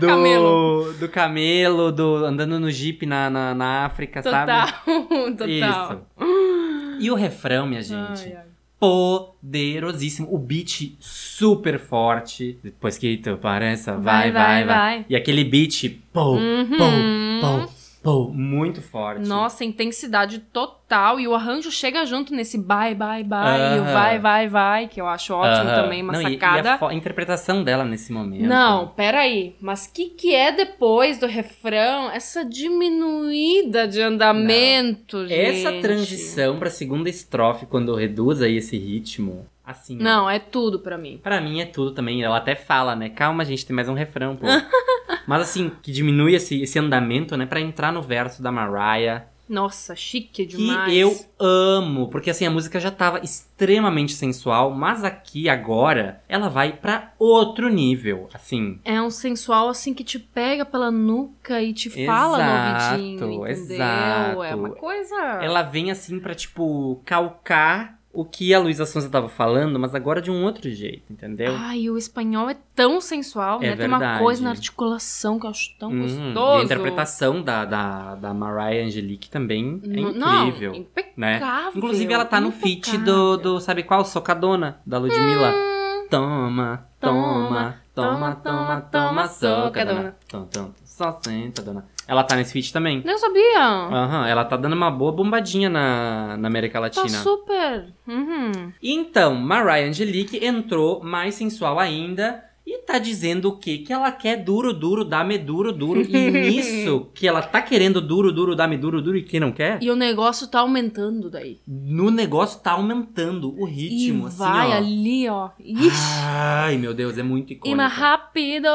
Do Camelo. do camelo, do andando no jeep na, na, na África, sabe? Total, total. Isso. E o refrão, minha gente, Ai, ai. Poderosíssimo. O beat super forte. Depois que tu pareça, vai, Vai, vai, vai. vai. E aquele beat, pô, Uhum. pô, pô, pô, muito forte. Nossa, intensidade total. E o arranjo chega junto nesse bye, bye, bye. E o vai, vai, vai. Que eu acho ótimo Aham. também, uma Não, e- sacada. E, a, fo- a interpretação dela nesse momento. Não, peraí. Mas o que, que é depois do refrão? Essa diminuída de andamento, gente. Essa transição pra segunda estrofe, quando reduz aí esse ritmo, assim. ó, Não, é tudo pra mim. Pra mim é tudo também. Ela até fala, né? Calma, gente, tem mais um refrão, pô. Mas assim, que diminui esse, esse andamento, né? Pra entrar no verso da Mariah. Nossa, chique Que demais. eu amo. Porque assim, a música já tava extremamente sensual. Mas aqui, agora, ela vai pra outro nível. Assim. É um sensual assim que te pega pela nuca e te fala no Exato, ouvidinho, entendeu? exato. É uma coisa... Ela vem assim pra, tipo, calcar o que a Luísa Sonza tava falando, mas agora de um outro jeito, entendeu? Ai, o espanhol é tão sensual, É né? Tem uma verdade. coisa na articulação que eu acho tão Hum, gostoso. E a interpretação da, da, da Mariah Angelique também é Não, incrível. impecável. né? Inclusive, ela tá no feat do, do, sabe qual? Socadona, da Ludmilla. Hum. Toma, toma, toma, toma, toma, socadona. Tom, tom, só senta, dona. Ela tá nesse feat também. Nem sabia. Aham, ela tá dando uma boa bombadinha na, na América tá Latina. super. Uhum. Então, Mariah Angelique entrou mais sensual ainda e tá dizendo o quê? Que ela quer duro, duro, dá-me duro, duro. E nisso, que ela tá querendo duro, duro, dá-me duro, duro e que não quer, E o negócio tá aumentando daí. no negócio tá aumentando o ritmo, e assim, vai ó. ali, ó. Ixi. Ai, meu Deus, é muito E icônico. mais rápido.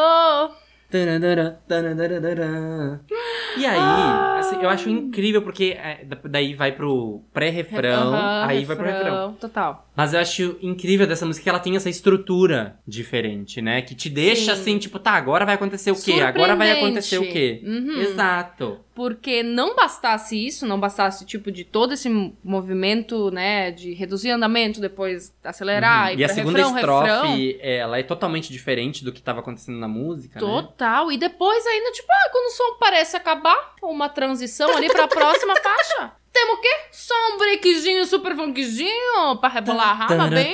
E aí, Ah. assim, eu acho incrível porque é, da- daí vai pro pré-refrão, aí vai pro refrão. Total. Mas eu acho incrível dessa música que ela tem essa estrutura diferente, né? Que te deixa Sim. assim, tipo, tá, agora vai acontecer o quê? Agora vai acontecer o quê? Uhum. Exato. Porque não bastasse isso, não bastasse, tipo, de todo esse movimento, né, de reduzir andamento, depois acelerar, Uhum. ir E a segunda refrão, estrofe, refrão. ela é totalmente diferente do que tava acontecendo na música, né? Total. E depois ainda, tipo, ah, quando o som parece acabar, uma transição ali pra próxima faixa. Temos o quê? Só um breakzinho, super funkzinho, pra rebolar a raba bem.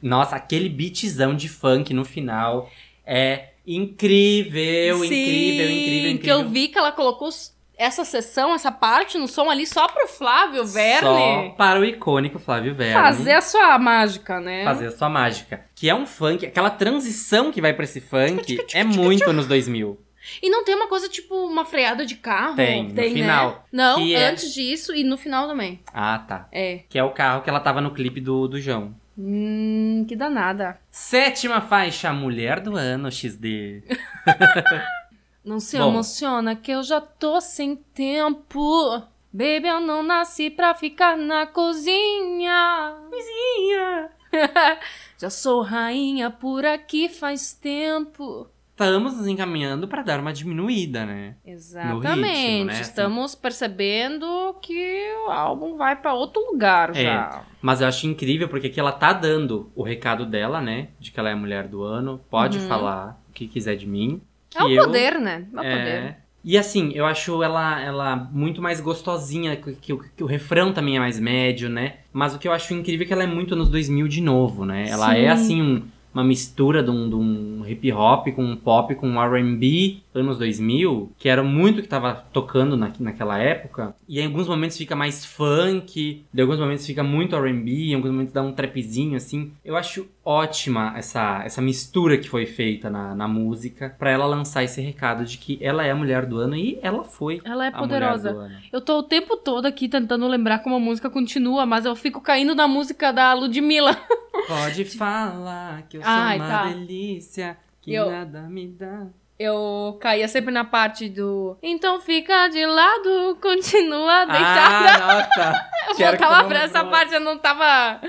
Nossa, aquele beatzão de funk no final é incrível, Sim, incrível, incrível, incrível. Que eu vi que ela colocou essa sessão, essa parte no som ali só pro Flávio Só Verne para o icônico Flávio Verne. fazer a sua mágica, né? fazer a sua mágica. Que é um funk, aquela transição que vai pra esse funk é muito anos 2000. E não tem uma coisa tipo uma freada de carro? Tem, no né? final, Não, que é- antes disso e no final também. Ah, tá. É. Que é o carro que ela tava no clipe do, do João. Hum, que danada. Sétima faixa, Mulher do Ano, XD. Não se Bom. emociona que eu já tô sem tempo. Baby, eu não nasci pra ficar na cozinha. Cozinha. já sou rainha por aqui faz tempo. Estamos nos encaminhando pra dar uma diminuída, né? Exatamente. né, assim. Estamos percebendo que o álbum vai pra outro lugar É. já. Mas eu acho incrível porque aqui ela tá dando o recado dela, né? De que ela é a mulher do ano. Pode Uhum. falar o que quiser de mim. É o eu- poder, né? É o É. poder. E assim, eu acho ela, ela muito mais gostosinha, que, que o- que o refrão também é mais médio, né? Mas o que eu acho incrível é que ela é muito anos 2000 de novo, né? Ela Sim. é assim um- uma mistura de um, de um hip hop com um pop, com um R&B anos 2000, que era muito que tava tocando na, naquela época. E em alguns momentos fica mais funk, em alguns momentos fica muito R&B, em alguns momentos dá um trapzinho assim. Eu acho ótima essa, essa mistura que foi feita na, na música pra ela lançar esse recado de que ela é a mulher do ano e ela foi Ela é a poderosa. mulher do ano. Eu tô o tempo todo aqui tentando lembrar como a música continua, mas eu fico caindo na música da Ludmilla. Pode falar que eu sou Ai, uma tá. delícia, que Eu- nada me dá. Eu caía sempre na parte do. Então fica de lado, continua deitada. Ah, nossa! eu tu pra essa parte, eu não tava.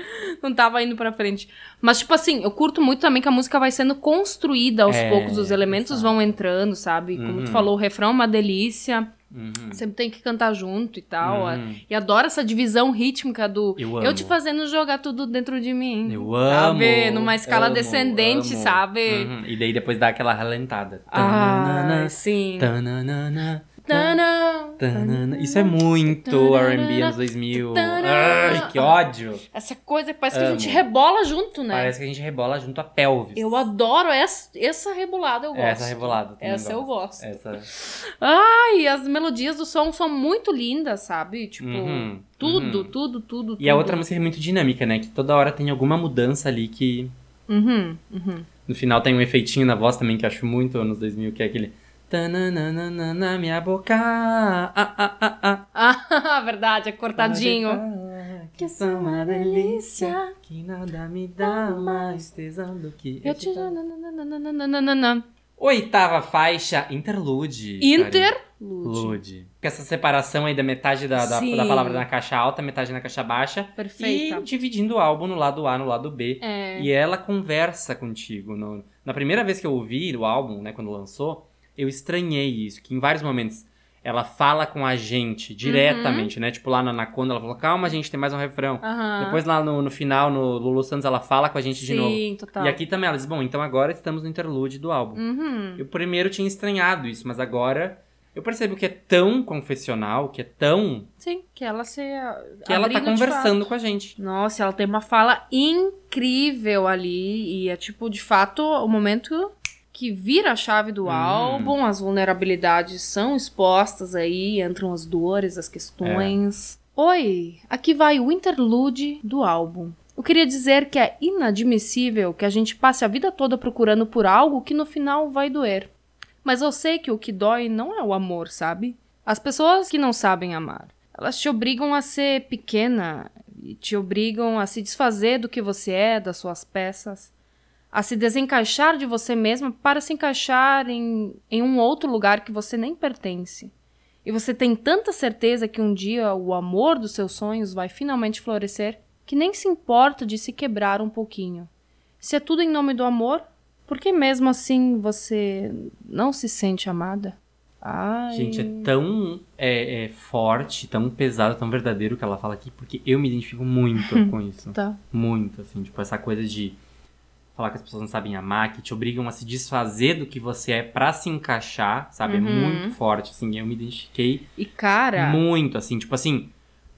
Não tava indo pra frente. Mas, tipo assim, eu curto muito também que a música vai sendo construída aos É, poucos, os elementos vão entrando, sabe? Como Uhum. tu falou, o refrão é uma delícia. Uhum. Sempre tem que cantar junto e tal. Uhum. E adoro essa divisão rítmica do Eu eu te fazendo jogar tudo dentro de mim. Eu amo. Sabe? Numa escala amo, descendente, amo. sabe? Uhum. E daí depois dá aquela ralentada. Ah, Tananana, sim. tananana, Isso é muito R&B anos 2000. Ai, que ódio. Essa coisa que parece que a Amo. gente rebola junto, né? Parece que a gente rebola junto a pelvis. Eu adoro essa, essa rebolada, eu gosto. Essa rebolada. também Essa eu gosto. Essa. Ai, as melodias do som são muito lindas, sabe? Tipo, Uhum, tudo, uhum. tudo, tudo, E a tudo. outra música é muito dinâmica, né? Que toda hora tem alguma mudança ali que. Uhum, uhum. No final tem um efeitinho na voz também que eu acho muito anos 2000, que é aquele. Tananana na minha boca. Ah, ah, ah, ah. Ah, verdade, é cortadinho. Que sou uma delícia. Que nada me dá mais tesão do que. Eu te... Oitava faixa, interlude. Interlude. Com essa separação aí da metade da, da, da palavra na caixa alta, metade na caixa baixa. Perfeita. E dividindo o álbum no lado A, no lado B. É. E ela conversa contigo. No- na primeira vez que eu ouvi o álbum, né, quando lançou, eu estranhei isso. Que em vários momentos ela fala com a gente diretamente, né? Tipo lá na Anaconda, ela falou, calma, gente, tem mais um refrão. Aham. Depois lá no, no final, no Lulu Santos, ela fala com a gente de novo. Sim, total. E aqui também ela diz, bom, então agora estamos no interlude do álbum. Uhum. Eu primeiro tinha estranhado isso, mas agora eu percebo que é tão confessional, que é tão. Sim, que ela se. que ela tá conversando com a gente. Nossa, ela tem uma fala incrível ali. E é tipo, de fato, o momento que vira a chave do Hum. álbum. As vulnerabilidades são expostas aí, entram as dores, as questões. Oi, aqui vai o interlude do álbum. Eu queria dizer que é inadmissível que a gente passe a vida toda procurando por algo que no final vai doer. Mas eu sei que o que dói não é o amor, sabe? As pessoas que não sabem amar. Elas te obrigam a ser pequena e te obrigam a se desfazer do que você é, das suas peças. A se desencaixar de você mesma para se encaixar em, em um outro lugar que você nem pertence. E você tem tanta certeza que um dia o amor dos seus sonhos vai finalmente florescer que nem se importa de se quebrar um pouquinho. Se é tudo em nome do amor, por que mesmo assim você não se sente amada? Ai. Gente, é tão é, é forte, tão pesado, tão verdadeiro o que ela fala aqui, porque eu me identifico muito com isso. Tá. Muito, assim, tipo, essa coisa de falar que as pessoas não sabem amar, que te obrigam a se desfazer do que você é pra se encaixar, sabe? É Uhum. muito forte, assim, eu me identifiquei E cara, muito, assim, tipo assim,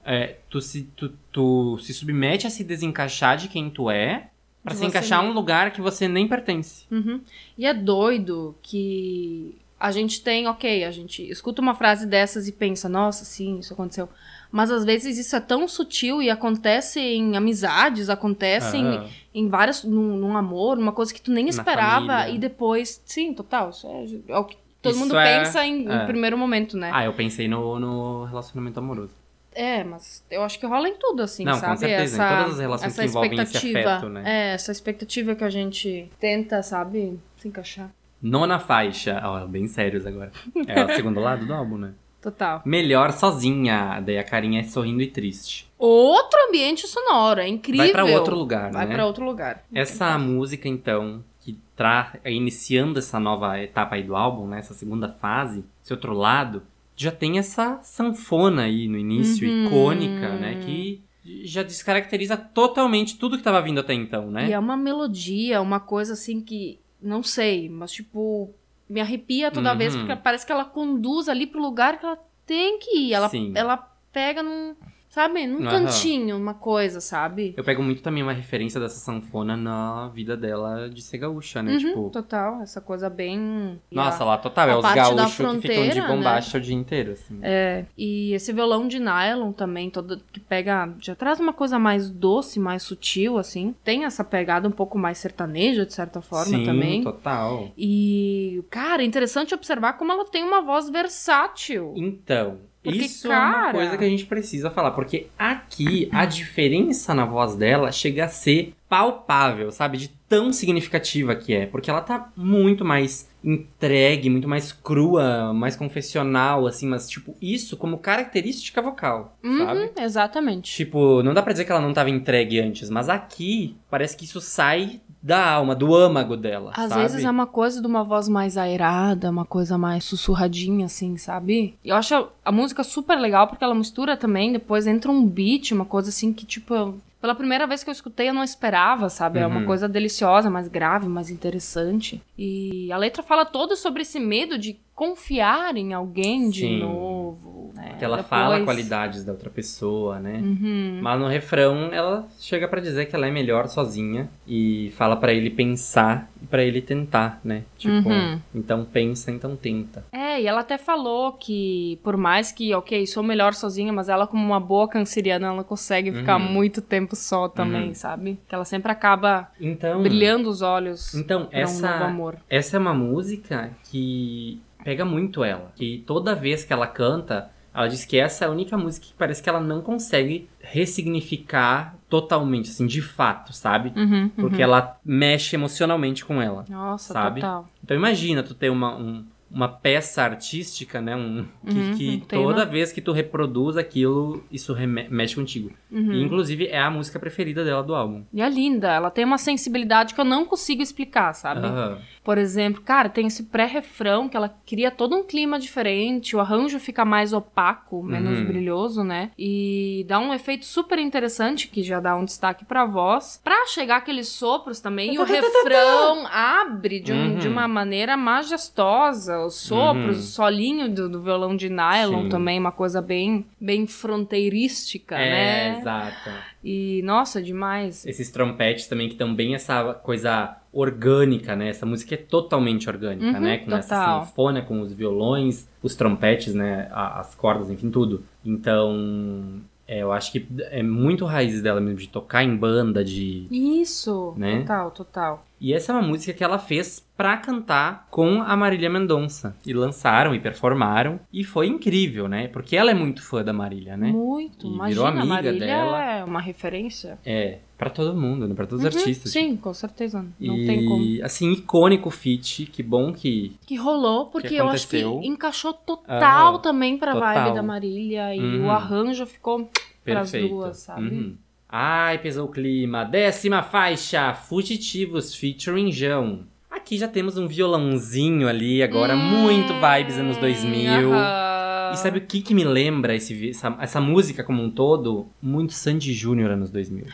é, tu, se, tu, tu se submete a se desencaixar de quem tu é, pra De se encaixar em um lugar que você nem pertence. Uhum. E é doido que a gente tem, ok, a gente escuta uma frase dessas e pensa, nossa, sim, isso aconteceu. Mas às vezes isso é tão sutil e acontece em amizades, acontece em, Ah, em várias. Num, num amor, uma coisa que tu nem esperava e depois. Sim, total. É, é o que todo Isso mundo é- pensa em, em é. primeiro momento, né? Ah, eu pensei no, no relacionamento amoroso. É, mas eu acho que rola em tudo, assim, Não, com sabe? certeza, em essa, todas as relações essa que envolvem esse expectativa, afeto, né? É, essa expectativa que a gente tenta, sabe, se encaixar. Nona faixa. Ó, bem sérios agora. É o segundo lado do álbum, né? Total. Melhor sozinha. Daí a carinha é sorrindo e triste. Outro ambiente sonoro, é incrível. Vai pra outro lugar, Vai né? pra outro lugar. Essa música, então, que tá iniciando essa nova etapa aí do álbum, né? Essa segunda fase, esse outro lado, já tem essa sanfona aí no início, Uhum. icônica, né? Que já descaracteriza totalmente tudo que tava vindo até então, né? E é uma melodia, uma coisa assim que, não sei, mas tipo, me arrepia toda Uhum. vez, porque parece que ela conduz ali pro lugar que ela tem que ir. Ela, Sim. ela pega num, sabe, num Aham. cantinho, uma coisa, sabe? Eu pego muito também uma referência dessa sanfona na vida dela de ser gaúcha, né? Uhum, Tipo, total, essa coisa bem... nossa, a- lá total, é os gaúchos que ficam de bombacha o dia inteiro, assim. É, e esse violão de nylon também, todo que pega, já traz uma coisa mais doce, mais sutil, assim. Tem essa pegada um pouco mais sertaneja, de certa forma, Sim, também. total. E, cara, é interessante observar como ela tem uma voz versátil. Então, Porque, isso é uma cara- coisa que a gente precisa falar, porque aqui a diferença na voz dela chega a ser palpável, sabe? De tão significativa que é, porque ela tá muito mais entregue, muito mais crua, mais confessional, assim, mas tipo, isso como característica vocal, sabe? Uhum, exatamente. Tipo, não dá pra dizer que ela não tava entregue antes, mas aqui parece que isso sai da alma, do âmago dela, Às sabe? vezes é uma coisa de uma voz mais airada, uma coisa mais sussurradinha, assim, sabe? Eu acho a música super legal porque ela mistura também, depois entra um beat, uma coisa assim que, tipo, pela primeira vez que eu escutei eu não esperava, sabe? É uma Uhum. coisa deliciosa, mais grave, mais interessante. E a letra fala toda sobre esse medo de confiar em alguém de Sim. novo. Né? Que ela Depois- fala qualidades da outra pessoa, né? Uhum. Mas no refrão ela chega pra dizer que ela é melhor sozinha e fala pra ele pensar e pra ele tentar, né? Tipo, Uhum. então pensa, então tenta. É, e ela até falou que, por mais que, ok, sou melhor sozinha, mas ela, como uma boa canceriana, ela consegue ficar Uhum. muito tempo só também, Uhum. sabe? Que ela sempre acaba Então, brilhando os olhos então pra um essa amor. essa é uma música que pega muito ela, que toda vez que ela canta, ela diz que essa é a única música que parece que ela não consegue ressignificar totalmente, assim, de fato, sabe? Uhum, Porque uhum. ela mexe emocionalmente com ela. Nossa, sabe? total. Então imagina tu ter uma, um- uma peça artística, né? Um, que, Uhum, que um tema. toda vez que tu reproduz aquilo, isso mexe contigo. Uhum. E inclusive é a música preferida dela do álbum. E é linda, ela tem uma sensibilidade que eu não consigo explicar, sabe? Aham. Por exemplo, cara, tem esse pré-refrão que ela cria todo um clima diferente, o arranjo fica mais opaco, menos Uhum. brilhoso, né? E dá um efeito super interessante que já dá um destaque pra voz. Pra chegar aqueles sopros também, e o refrão abre de, um- Uhum. de uma maneira majestosa. Os sopros, Uhum. o solinho do, do violão de nylon Sim. também, uma coisa bem, bem fronteirística, É, né? exato. E, nossa, demais. Esses trompetes também que estão bem essa coisa orgânica, né? Essa música é totalmente orgânica, Uhum, né? Com essa total. sanfona, com os violões, os trompetes, né? As cordas, enfim, tudo. Então, é, eu acho que é muito raiz dela mesmo, de tocar em banda, de... Isso, Né? total, total. E essa é uma música que ela fez pra cantar com a Marília Mendonça. E lançaram e performaram. E foi incrível, né? Porque ela é muito fã da Marília, né? Muito, E imagina, virou amiga Marília dela. é uma referência. É, pra todo mundo, né? Pra todos os Uhum, artistas. Sim, com certeza. Não e, tem como. assim, icônico feat. Que bom que. Que rolou, porque Que eu acho que encaixou total Aham, também pra total. vibe da Marília. E Uhum. o arranjo ficou pras Perfeito. duas, sabe? Uhum. Ai, pesou o clima. Décima faixa, Fugitivos featuring Jão. Aqui já temos um violãozinho ali, agora muito vibes anos 2000. Hum, aham. E sabe o que que me lembra esse, essa, essa música como um todo? Muito Sandy Júnior anos 2000.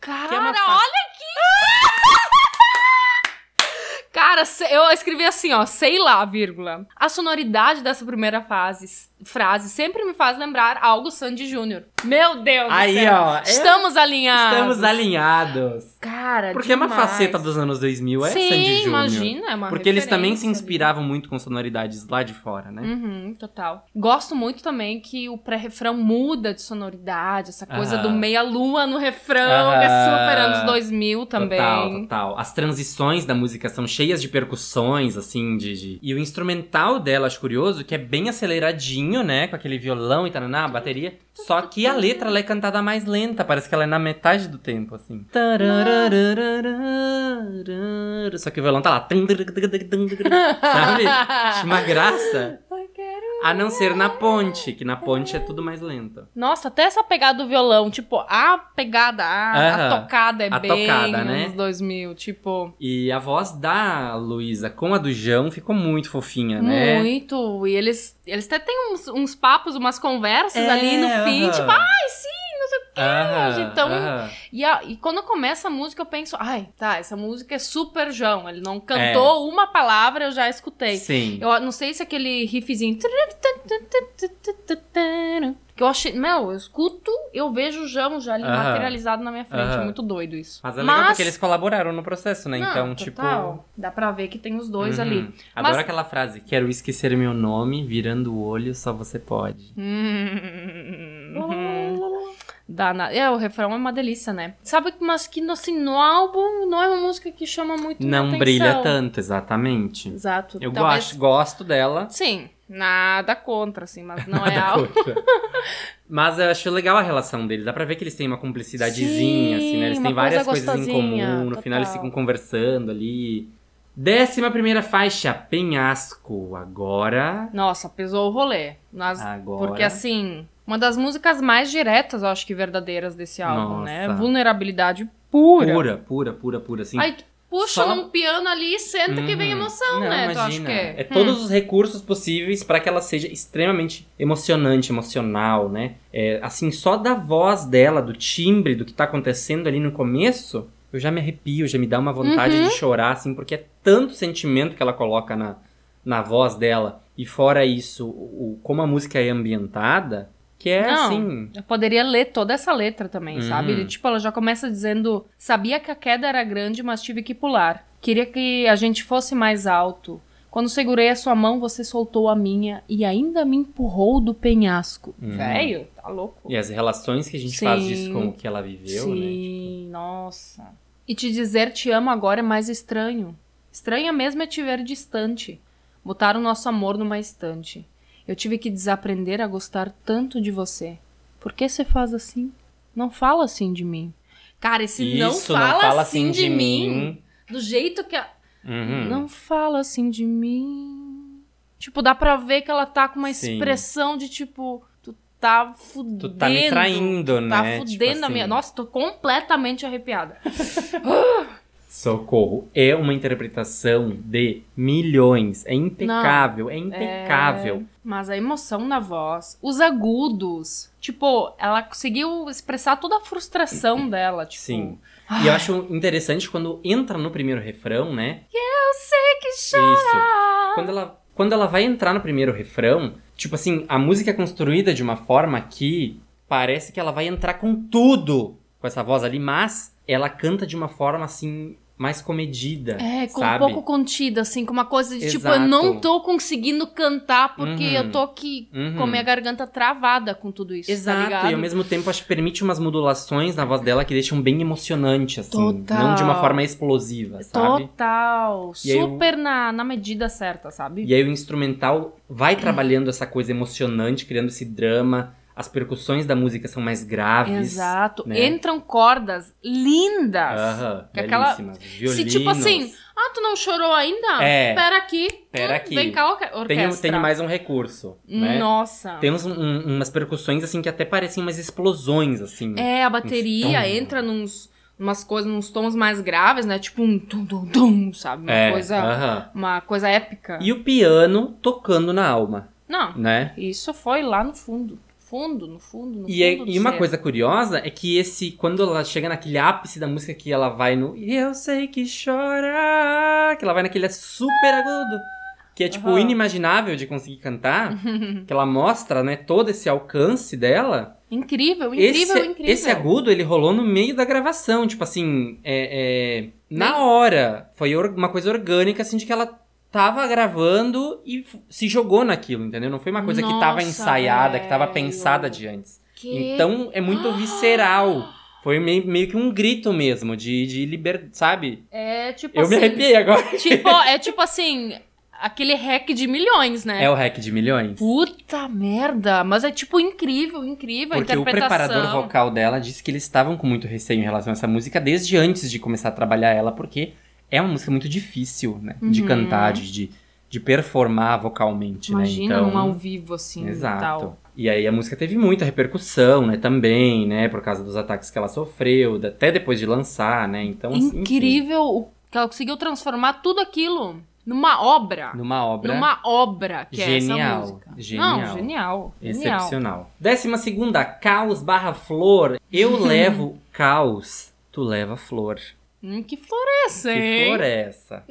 Cara, é fa- olha Cara, eu escrevi assim, ó, sei lá, vírgula. A sonoridade dessa primeira fase, frase sempre me faz lembrar algo Sandy Júnior. Meu Deus Aí, do céu. ó, é- Estamos alinhados. Estamos alinhados. Cara, Porque é uma demais. faceta dos anos 2000, é Sim, Sandy Júnior. imagina, é uma Porque eles também se ali. inspiravam muito com sonoridades lá de fora, né? Uhum, total. Gosto muito também que o pré-refrão muda de sonoridade, essa coisa Aham. do meia-lua no refrão, que é super anos 2000 também. Total, total. As transições da música são cheias de percussões, assim, de, de- E o instrumental dela, acho curioso, que é bem aceleradinho, né? Com aquele violão e taraná, a bateria. Só que a letra, ela é cantada mais lenta. Parece que ela é na metade do tempo, assim. Só que o violão tá lá. Sabe? Uma graça. A não ser na ponte, que na ponte é tudo mais lento. Nossa, até essa pegada do violão, tipo, a pegada, a, a tocada é A bem tocada, né? anos 2000, tipo, E a voz da Luísa com a do João ficou muito fofinha, né? muito. E eles, eles até têm uns, uns papos, umas conversas É, ali no fim, aham. tipo, ai, sim, então-. E, a- e quando começa a música, eu penso, ai, tá, essa música é super João. Ele não cantou uma palavra, eu já escutei. Sim. Eu não sei se aquele riffzinho. Que eu achei. Meu, eu escuto, eu vejo o João já ali Aham. materializado na minha frente. É Aham. muito doido isso. Mas é legal porque eles colaboraram no processo, né? Não, então, tipo. total. Dá pra ver que tem os dois uhum. ali. Adoro Mas- aquela frase: Quero esquecer meu nome, virando o olho, só você pode. Hum. Dá na... É, o refrão é uma delícia, né? Sabe, mas que assim, no álbum não é uma música que chama muito Não brilha tanto, exatamente. Exato. Eu Talvez- gosto, gosto dela. Sim, nada contra, assim, mas não é algo. Mas eu acho legal a relação deles. Dá pra ver que eles têm uma cumplicidadezinha, Sim, assim, né? Eles têm várias coisa coisas em comum. No total. final eles ficam conversando ali. Décima primeira faixa, Penhasco. Agora. Nossa, pesou o rolê. Nas... Agora. Porque assim, uma das músicas mais diretas, eu acho que verdadeiras desse álbum, né? Nossa. Vulnerabilidade pura. Pura, pura, pura, pura, assim. Aí tu puxa Só- num piano ali e senta que vem Uhum. emoção, Não, né? Tu acha imagina. que é? É todos os recursos possíveis pra que ela seja extremamente emocionante, emocional, né? É, assim, só da voz dela, do timbre, do que tá acontecendo ali no começo, eu já me arrepio, já me dá uma vontade Uhum. de chorar, assim, porque é tanto sentimento que ela coloca na, na voz dela. E fora isso, o, como a música é ambientada, que é Não. assim. Eu poderia ler toda essa letra também, Uhum. sabe? Tipo, ela já começa dizendo: Sabia que a queda era grande, mas tive que pular. Queria que a gente fosse mais alto. Quando segurei a sua mão, você soltou a minha e ainda me empurrou do penhasco. Uhum. Velho, tá louco. E as relações que a gente faz Sim. disso com o que ela viveu, né? Sim, nossa. E te dizer te amo agora é mais estranho. Estranha mesmo é te ver distante. Botar o nosso amor numa estante. Eu tive que desaprender a gostar tanto de você. Por que você faz assim? Não fala assim de mim. Cara, esse não Isso, fala, assim de, mim, do jeito que a... Uhum. Não fala assim de mim. Tipo, dá pra ver que ela tá com uma Sim. expressão de tipo, tu tá fudendo. Tu tá me traindo, né? Tá Tipo fudendo a assim. minha. Nossa, tô completamente arrepiada. Socorro. É uma interpretação de milhões. É impecável, é impecável. Mas a emoção na voz, os agudos. Tipo, ela conseguiu expressar toda a frustração dela. Tipo, Sim. E eu acho interessante quando entra no primeiro refrão, né? Eu sei que Isso. chora. Quando ela, quando ela vai entrar no primeiro refrão, tipo assim, a música é construída de uma forma que parece que ela vai entrar com tudo com essa voz ali, mas ela canta de uma forma assim mais comedida. É, com sabe? um pouco contida, assim, com uma coisa de tipo, eu Exato. não tô conseguindo cantar porque Uhum. eu tô aqui Uhum. com a minha garganta travada com tudo isso. tá Exato, ligado? e ao mesmo tempo acho que permite umas modulações na voz dela que deixam bem emocionante, assim. Total. Não de uma forma explosiva, sabe? Total. E Super na, na medida certa, sabe? E aí o instrumental vai trabalhando essa coisa emocionante, criando esse drama. As percussões da música são mais graves. Exato. né? Entram cordas lindas. Aham, Que aquela- belíssimas. Se tipo assim, ah, tu não chorou ainda? É. Pera aqui. Pera Hum, aqui. Vem cá, orque- orquestra. Tem, tem mais um recurso, né? Nossa. Tem uns- um- umas percussões, assim, que até parecem umas explosões, assim. É, a bateria entra nos umas coisas, nos tons mais graves, né? Tipo um tum tum tum, sabe? Uma É, coisa uma coisa épica. E o piano tocando na alma, Não, né? isso foi lá no fundo. Fundo, no fundo, no E, é- fundo. do e uma coisa curiosa é que esse, quando ela chega naquele ápice da música que ela vai no Eu sei que chora, que ela vai naquele super agudo, que é tipo Aham. inimaginável de conseguir cantar, que ela mostra, né, todo esse alcance dela. Incrível, incrível, esse, incrível. esse agudo, ele rolou no meio da gravação, tipo assim, é, é, na hora, foi uma coisa orgânica, assim, de que ela tava gravando e se jogou naquilo, entendeu? Não foi uma coisa que tava Nossa, ensaiada, que tava pensada de antes. Que- Então é muito visceral. Foi meio, meio que um grito mesmo, de, de liberdade, sabe? É tipo Eu assim. me arrepiei agora. Tipo, é tipo assim, aquele hack de milhões, né? É o hack de milhões. Puta merda, mas é tipo incrível, incrível a Porque o interpretação. preparador vocal dela disse que eles estavam com muito receio em relação a essa música desde antes de começar a trabalhar ela, porque é uma música muito difícil, né? De Uhum. cantar, de, de, de performar vocalmente, Imagina né? Então, um ao vivo assim, Exato. tal. E aí a música teve muita repercussão, né? Também, né? Por causa dos ataques que ela sofreu, até depois de lançar, né? Então, assim, Incrível o que ela conseguiu transformar tudo aquilo numa obra. numa obra Numa obra que é Genial, essa música. genial. Não, genial. Genial. excepcional. Décima segunda, caos barra flor. Eu levo caos, tu leva flor. Hum, que flor é essa, Que hein? flor é essa?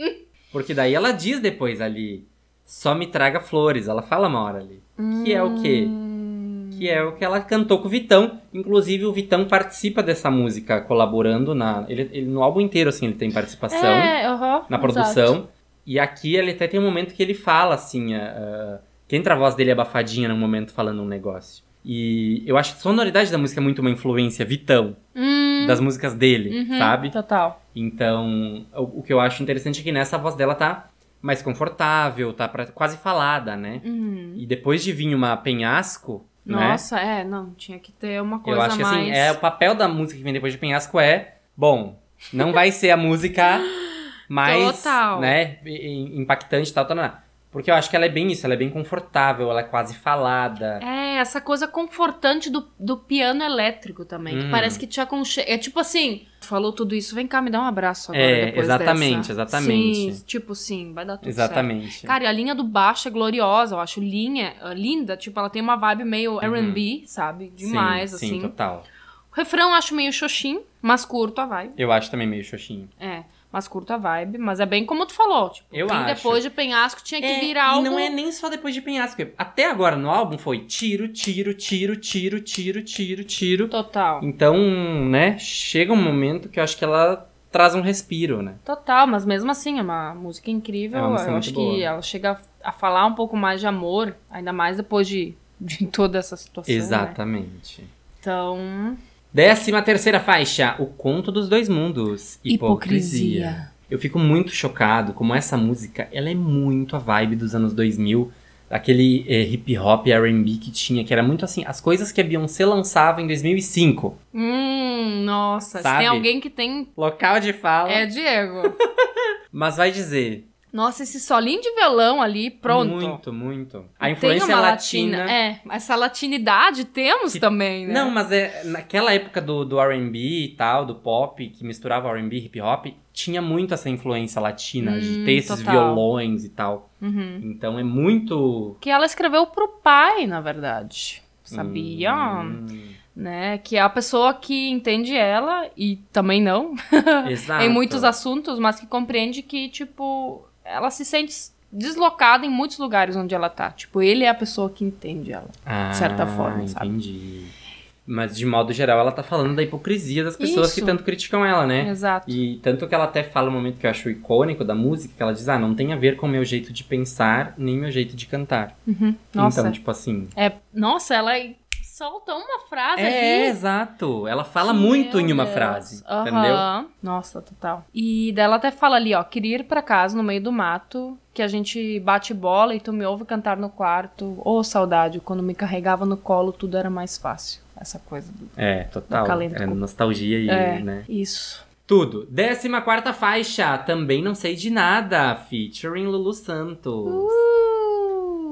Porque daí ela diz depois ali, só me traga flores. Ela fala uma hora ali. Que é o quê? Hum. Que é o que ela cantou com o Vitão. Inclusive, o Vitão participa dessa música, colaborando na. Ele, ele- no álbum inteiro, assim, ele tem participação É, na exato. produção. E aqui ele até tem um momento que ele fala, assim. ah, que entra a voz dele abafadinha num momento falando um negócio. E eu acho que a sonoridade da música é muito uma influência Vitão, Hum, das músicas dele, uhum, sabe? Total. Então, o, o que eu acho interessante é que nessa a voz dela tá mais confortável, tá pra- quase falada, né? Uhum. E depois de vir uma penhasco, né? Nossa, é, não, tinha que ter uma coisa Eu acho que mais... assim, é, o papel da música que vem depois de penhasco é, bom, não vai ser a música mais, Total. né, impactante e tal, tal, tal. Porque eu acho que ela é bem isso, ela é bem confortável, ela é quase falada. É, essa coisa confortante do, do piano elétrico também, que Hum. parece que te aconchega. É tipo assim, falou tudo isso, vem cá, me dá um abraço agora É, depois exatamente, dessa. exatamente. Sim, tipo sim, vai dar tudo certo. Exatamente. Cara, e a linha do baixo é gloriosa, eu acho linha, uh, linda, tipo, ela tem uma vibe meio R&B, sabe? Demais, sim, assim. Sim, total. O refrão eu acho meio xoxinho, mas curto a vibe. Eu acho também meio xoxinho. É, mas curto a vibe, mas é bem como tu falou, tipo, Eu acho. depois de penhasco tinha que É, virar algo... E não é nem só depois de penhasco. Até agora no álbum foi tiro, tiro, tiro, tiro, tiro, tiro, tiro. Total. Então, né, chega um momento que eu acho que ela traz um respiro, né? Total, mas mesmo assim, é uma música incrível. É uma música eu acho boa. que ela chega a falar um pouco mais de amor, ainda mais depois de, de toda essa situação. né? Exatamente. Então. Décima terceira faixa, O Conto dos Dois Mundos. Hipocrisia. Hipocrisia. Eu fico muito chocado como essa música, ela é muito a vibe dos anos 2000. Aquele eh, hip hop R&B que tinha, que era muito assim, as coisas que a Beyoncé lançava em 2005. Hum, nossa, se Sabe? tem alguém que tem. Local de fala. É Diego. Mas vai dizer, nossa, esse solinho de violão ali, pronto. Muito, muito. A influência uma latina. É, essa latinidade temos Que- também, né? Não, mas é naquela época do, do R&B e tal, do pop, que misturava R&B e hip hop, tinha muito essa influência latina, de Hum, ter esses total. violões e tal. Uhum. Então é muito... Que ela escreveu pro pai, na verdade. Sabia? Hum, Né? Que é a pessoa que entende ela e também não. exato. em muitos assuntos, mas que compreende que, tipo, ela se sente deslocada em muitos lugares onde ela tá. Tipo, ele é a pessoa que entende ela. ah, certa forma, sabe? entendi. Mas de modo geral, ela tá falando da hipocrisia das pessoas Isso. que tanto criticam ela, né? Exato. E tanto que ela até fala um momento que eu acho icônico da música, que ela diz, ah, não tem a ver com o meu jeito de pensar, nem meu jeito de cantar. Uhum. Nossa. Então, tipo assim. É, nossa, ela solta uma frase É, ali. exato. Ela fala Meu muito em uma Deus. frase. Aham. Entendeu? Nossa, total. E dela até fala ali, ó, queria ir pra casa no meio do mato, que a gente bate bola e tu me ouve cantar no quarto. Ô, saudade, quando me carregava no colo tudo era mais fácil. Essa coisa do... É, total. Calenda É nostalgia e, É, né? isso. Tudo. Décima quarta faixa, Também Não Sei de Nada, featuring Lulu Santos. Uh!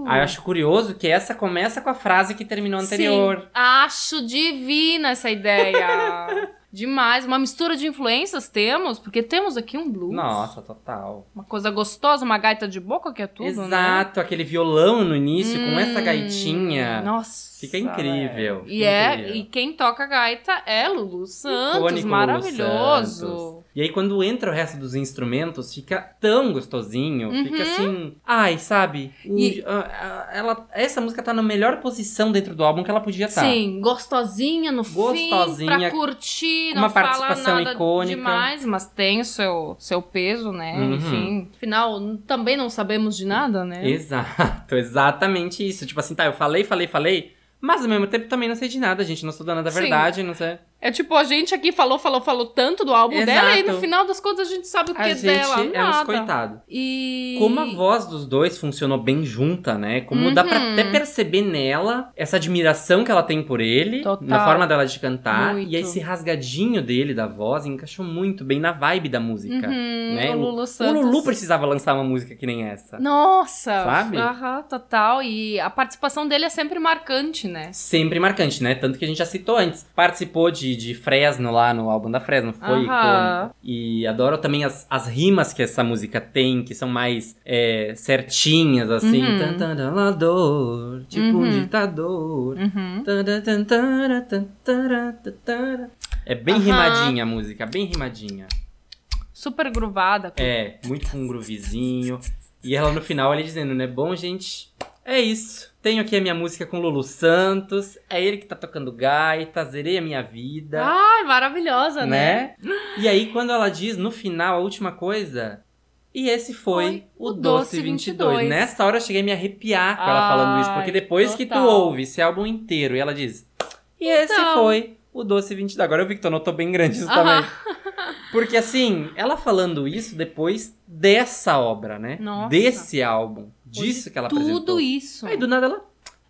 Ah, eu acho curioso que essa começa com a frase que terminou anterior. Sim, acho divina essa ideia. Demais. Uma mistura de influências temos, porque temos aqui um blues. Nossa, total. Uma coisa gostosa, uma gaita de boca que é tudo, né? Exato, aquele violão no início com essa Hum, gaitinha. Nossa. Fica incrível, fica E, é, incrível. e quem toca gaita é Lulu Santos. Icônico Lulu maravilhoso. Santos. E aí, quando entra o resto dos instrumentos, fica tão gostosinho. Fica assim. Ai, sabe? O- Uhum. E- a- a- ela, essa música tá na melhor posição dentro do álbum que ela podia estar. Sim, gostosinha no fim, Gostosinha, pra curtir, uma participação icônica. demais, mas tem o seu, seu peso, né? Uhum. Enfim, afinal, também não sabemos de nada, né? Exato, exatamente isso. Tipo assim, tá, eu falei, falei, falei. Mas ao mesmo tempo também não sei de nada, gente. Não sou dona da Sim. verdade, não sei. É tipo, a gente aqui falou, falou, falou tanto do álbum dela e no Exato. final das contas a gente sabe o que A é gente dela. é uns Nada. coitados. E... Como a voz dos dois funcionou bem junta, né? Como dá pra Uhum. até perceber nela essa admiração que ela tem por ele, Total. na forma dela de cantar. Muito. E esse rasgadinho dele da voz encaixou muito bem na vibe da música. Uhum, né? o Lulu O Santos. Lulu precisava lançar uma música que nem essa. Nossa! Sabe? Aham, total. E a participação dele é sempre marcante, né? Sempre marcante, né? Tanto que a gente já citou antes. Participou de, de Fresno lá no álbum da Fresno, foi icônico. E adoro também as, as rimas que essa música tem, que são mais é, certinhas, assim. Uhum. Tipo um ditador. Uhum. É bem rimadinha a música, bem rimadinha. Super groovada. com- É, muito com um groovezinho. E ela no final ele dizendo, né? Bom, gente, é isso. Tenho aqui a minha música com Lulu Santos. É ele que tá tocando gaita, zerei a minha vida. Ai, maravilhosa, né? né? E aí, quando ela diz no final a última coisa. E esse foi, Foi o o Doce Doce 22. 22. Nessa hora eu cheguei a me arrepiar com ela falando isso. Porque Ai, depois que tu total. ouve esse álbum inteiro e ela diz. E esse Então. foi o Doce 22. Agora eu vi que tu anotou bem grande isso também. Porque assim, ela falando isso depois dessa obra, né? Nossa. Desse álbum. Disso que ela apresentou. Tudo isso. Aí do nada ela.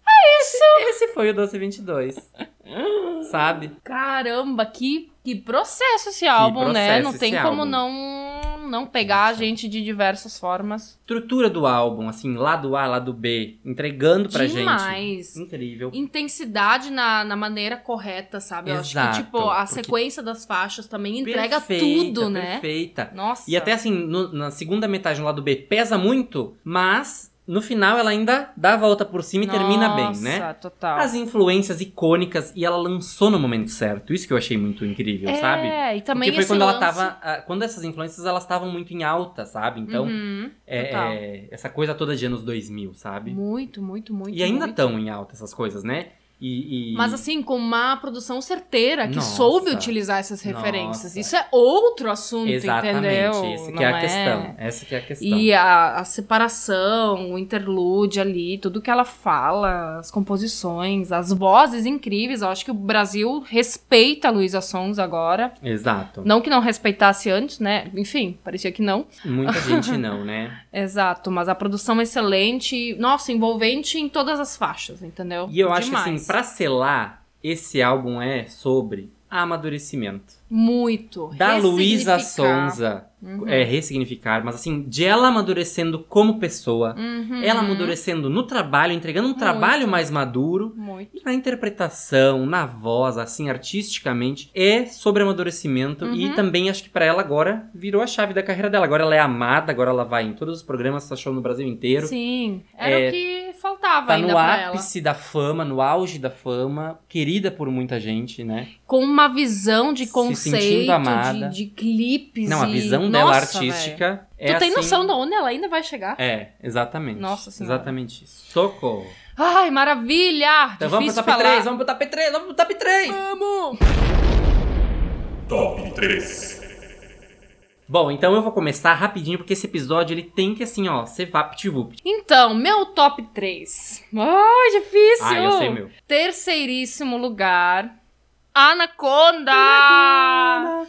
É isso! Esse foi o Doce 22. Sabe? Caramba, que, que processo esse álbum, né? processo Não esse tem como álbum. não, não pegar a gente de diversas formas. estrutura do álbum, assim, lado A, lado B, entregando pra gente. Demais. Incrível. Intensidade na, na maneira correta, sabe? Eu acho Exato, que, tipo, a sequência das faixas também entrega Perfeita, tudo, né? Perfeita. Nossa. E até assim, no- na segunda metade do lado B pesa muito, mas no final ela ainda dá a volta por cima e termina bem, né? Nossa, total. As influências icônicas e ela lançou no momento certo. Isso que eu achei muito incrível, é, sabe? e também Porque foi quando ela lance- tava. ah, Quando essas influências elas estavam muito em alta, sabe? Então, Uhum, é, é, essa coisa toda de anos 2000, sabe? Muito, muito, muito. E ainda estão em alta essas coisas, né? E, e- Mas assim, com uma produção certeira, que Nossa. soube utilizar essas referências. Nossa. Isso é outro assunto, Exatamente, entendeu? essa que Não é a questão. Essa que é a questão. E a, a separação, o interlude ali, tudo que ela fala, as composições, as vozes incríveis. Eu acho que o Brasil respeita a Luísa Sons agora. Exato. Não que não respeitasse antes, né? Enfim, parecia que não. Muita gente não, né? Exato, mas a produção é excelente, nossa, envolvente em todas as faixas, entendeu? E eu acho que Demais. assim, pra selar, esse álbum é sobre amadurecimento. Muito. Da Luísa. Sonza, Uhum. é ressignificar, mas assim, de ela amadurecendo como pessoa, Uhum. ela amadurecendo no trabalho, entregando um Muito. trabalho mais maduro. Muito. E na interpretação, na voz, assim, artisticamente, é sobre amadurecimento. E Uhum. também acho que pra ela agora virou a chave da carreira dela. Agora ela é amada, agora ela vai em todos os programas, tá show no Brasil inteiro. Sim, era É, o que. Tava Tá ainda no pra ela. ápice da fama, no auge da fama, querida por muita gente, né? Com uma visão de Se conceito, amada. de, de clipes Não, a e- visão dela Nossa, artística é Tu tem assim- noção de onde ela ainda vai chegar? É, exatamente. Nossa Senhora. Exatamente isso. Socorro. Ai, maravilha! Então vamos pro top falar. 3, vamos pro top 3, vamos pro top 3. Vamos! Top 3. Bom, então eu vou começar rapidinho, porque esse episódio ele tem que, assim, ó, ser vapt-vupt. Então, meu top 3. Ai, difícil! Ah, eu sei meu. Terceiríssimo lugar. Anaconda! Ai,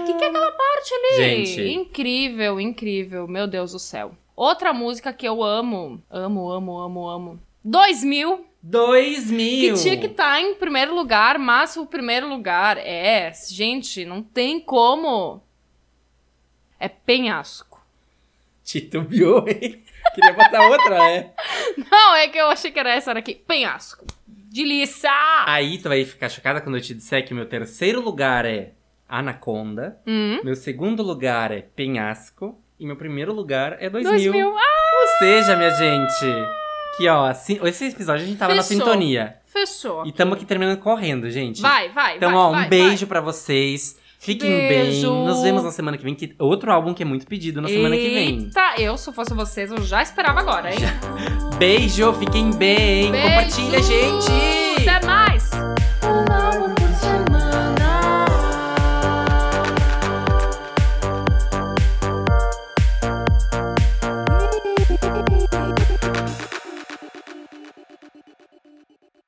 o que, que é aquela parte ali? Gente. Incrível, incrível. Meu Deus do céu. Outra música que eu amo. Amo, amo, amo, amo. 2000. 2000! Que tinha que estar em primeiro lugar, mas o primeiro lugar é. Gente, não tem como. É penhasco. Titubeou, hein? Queria botar outra, é. Não, é que eu achei que era essa daqui. Penhasco. Delícia! Aí tu vai ficar chocada quando eu te disser que meu terceiro lugar é Anaconda, Hum, meu segundo lugar é Penhasco e meu primeiro lugar é 2000. 2000. Ah, Ou seja, minha gente, que ó, assim, esse episódio a gente tava na Fechou. sintonia. fechou. E tamo aqui terminando correndo, gente. Vai, vai, Então, vai, ó, um vai, beijo pra vocês. Fiquem Beijo. bem. Nos vemos na semana que vem. Que outro álbum que é muito pedido na vai. semana que vem. Eita, eu, se fosse vocês, eu já esperava agora, hein? Beijo, fiquem bem. Beijo. Compartilha, gente. Até mais!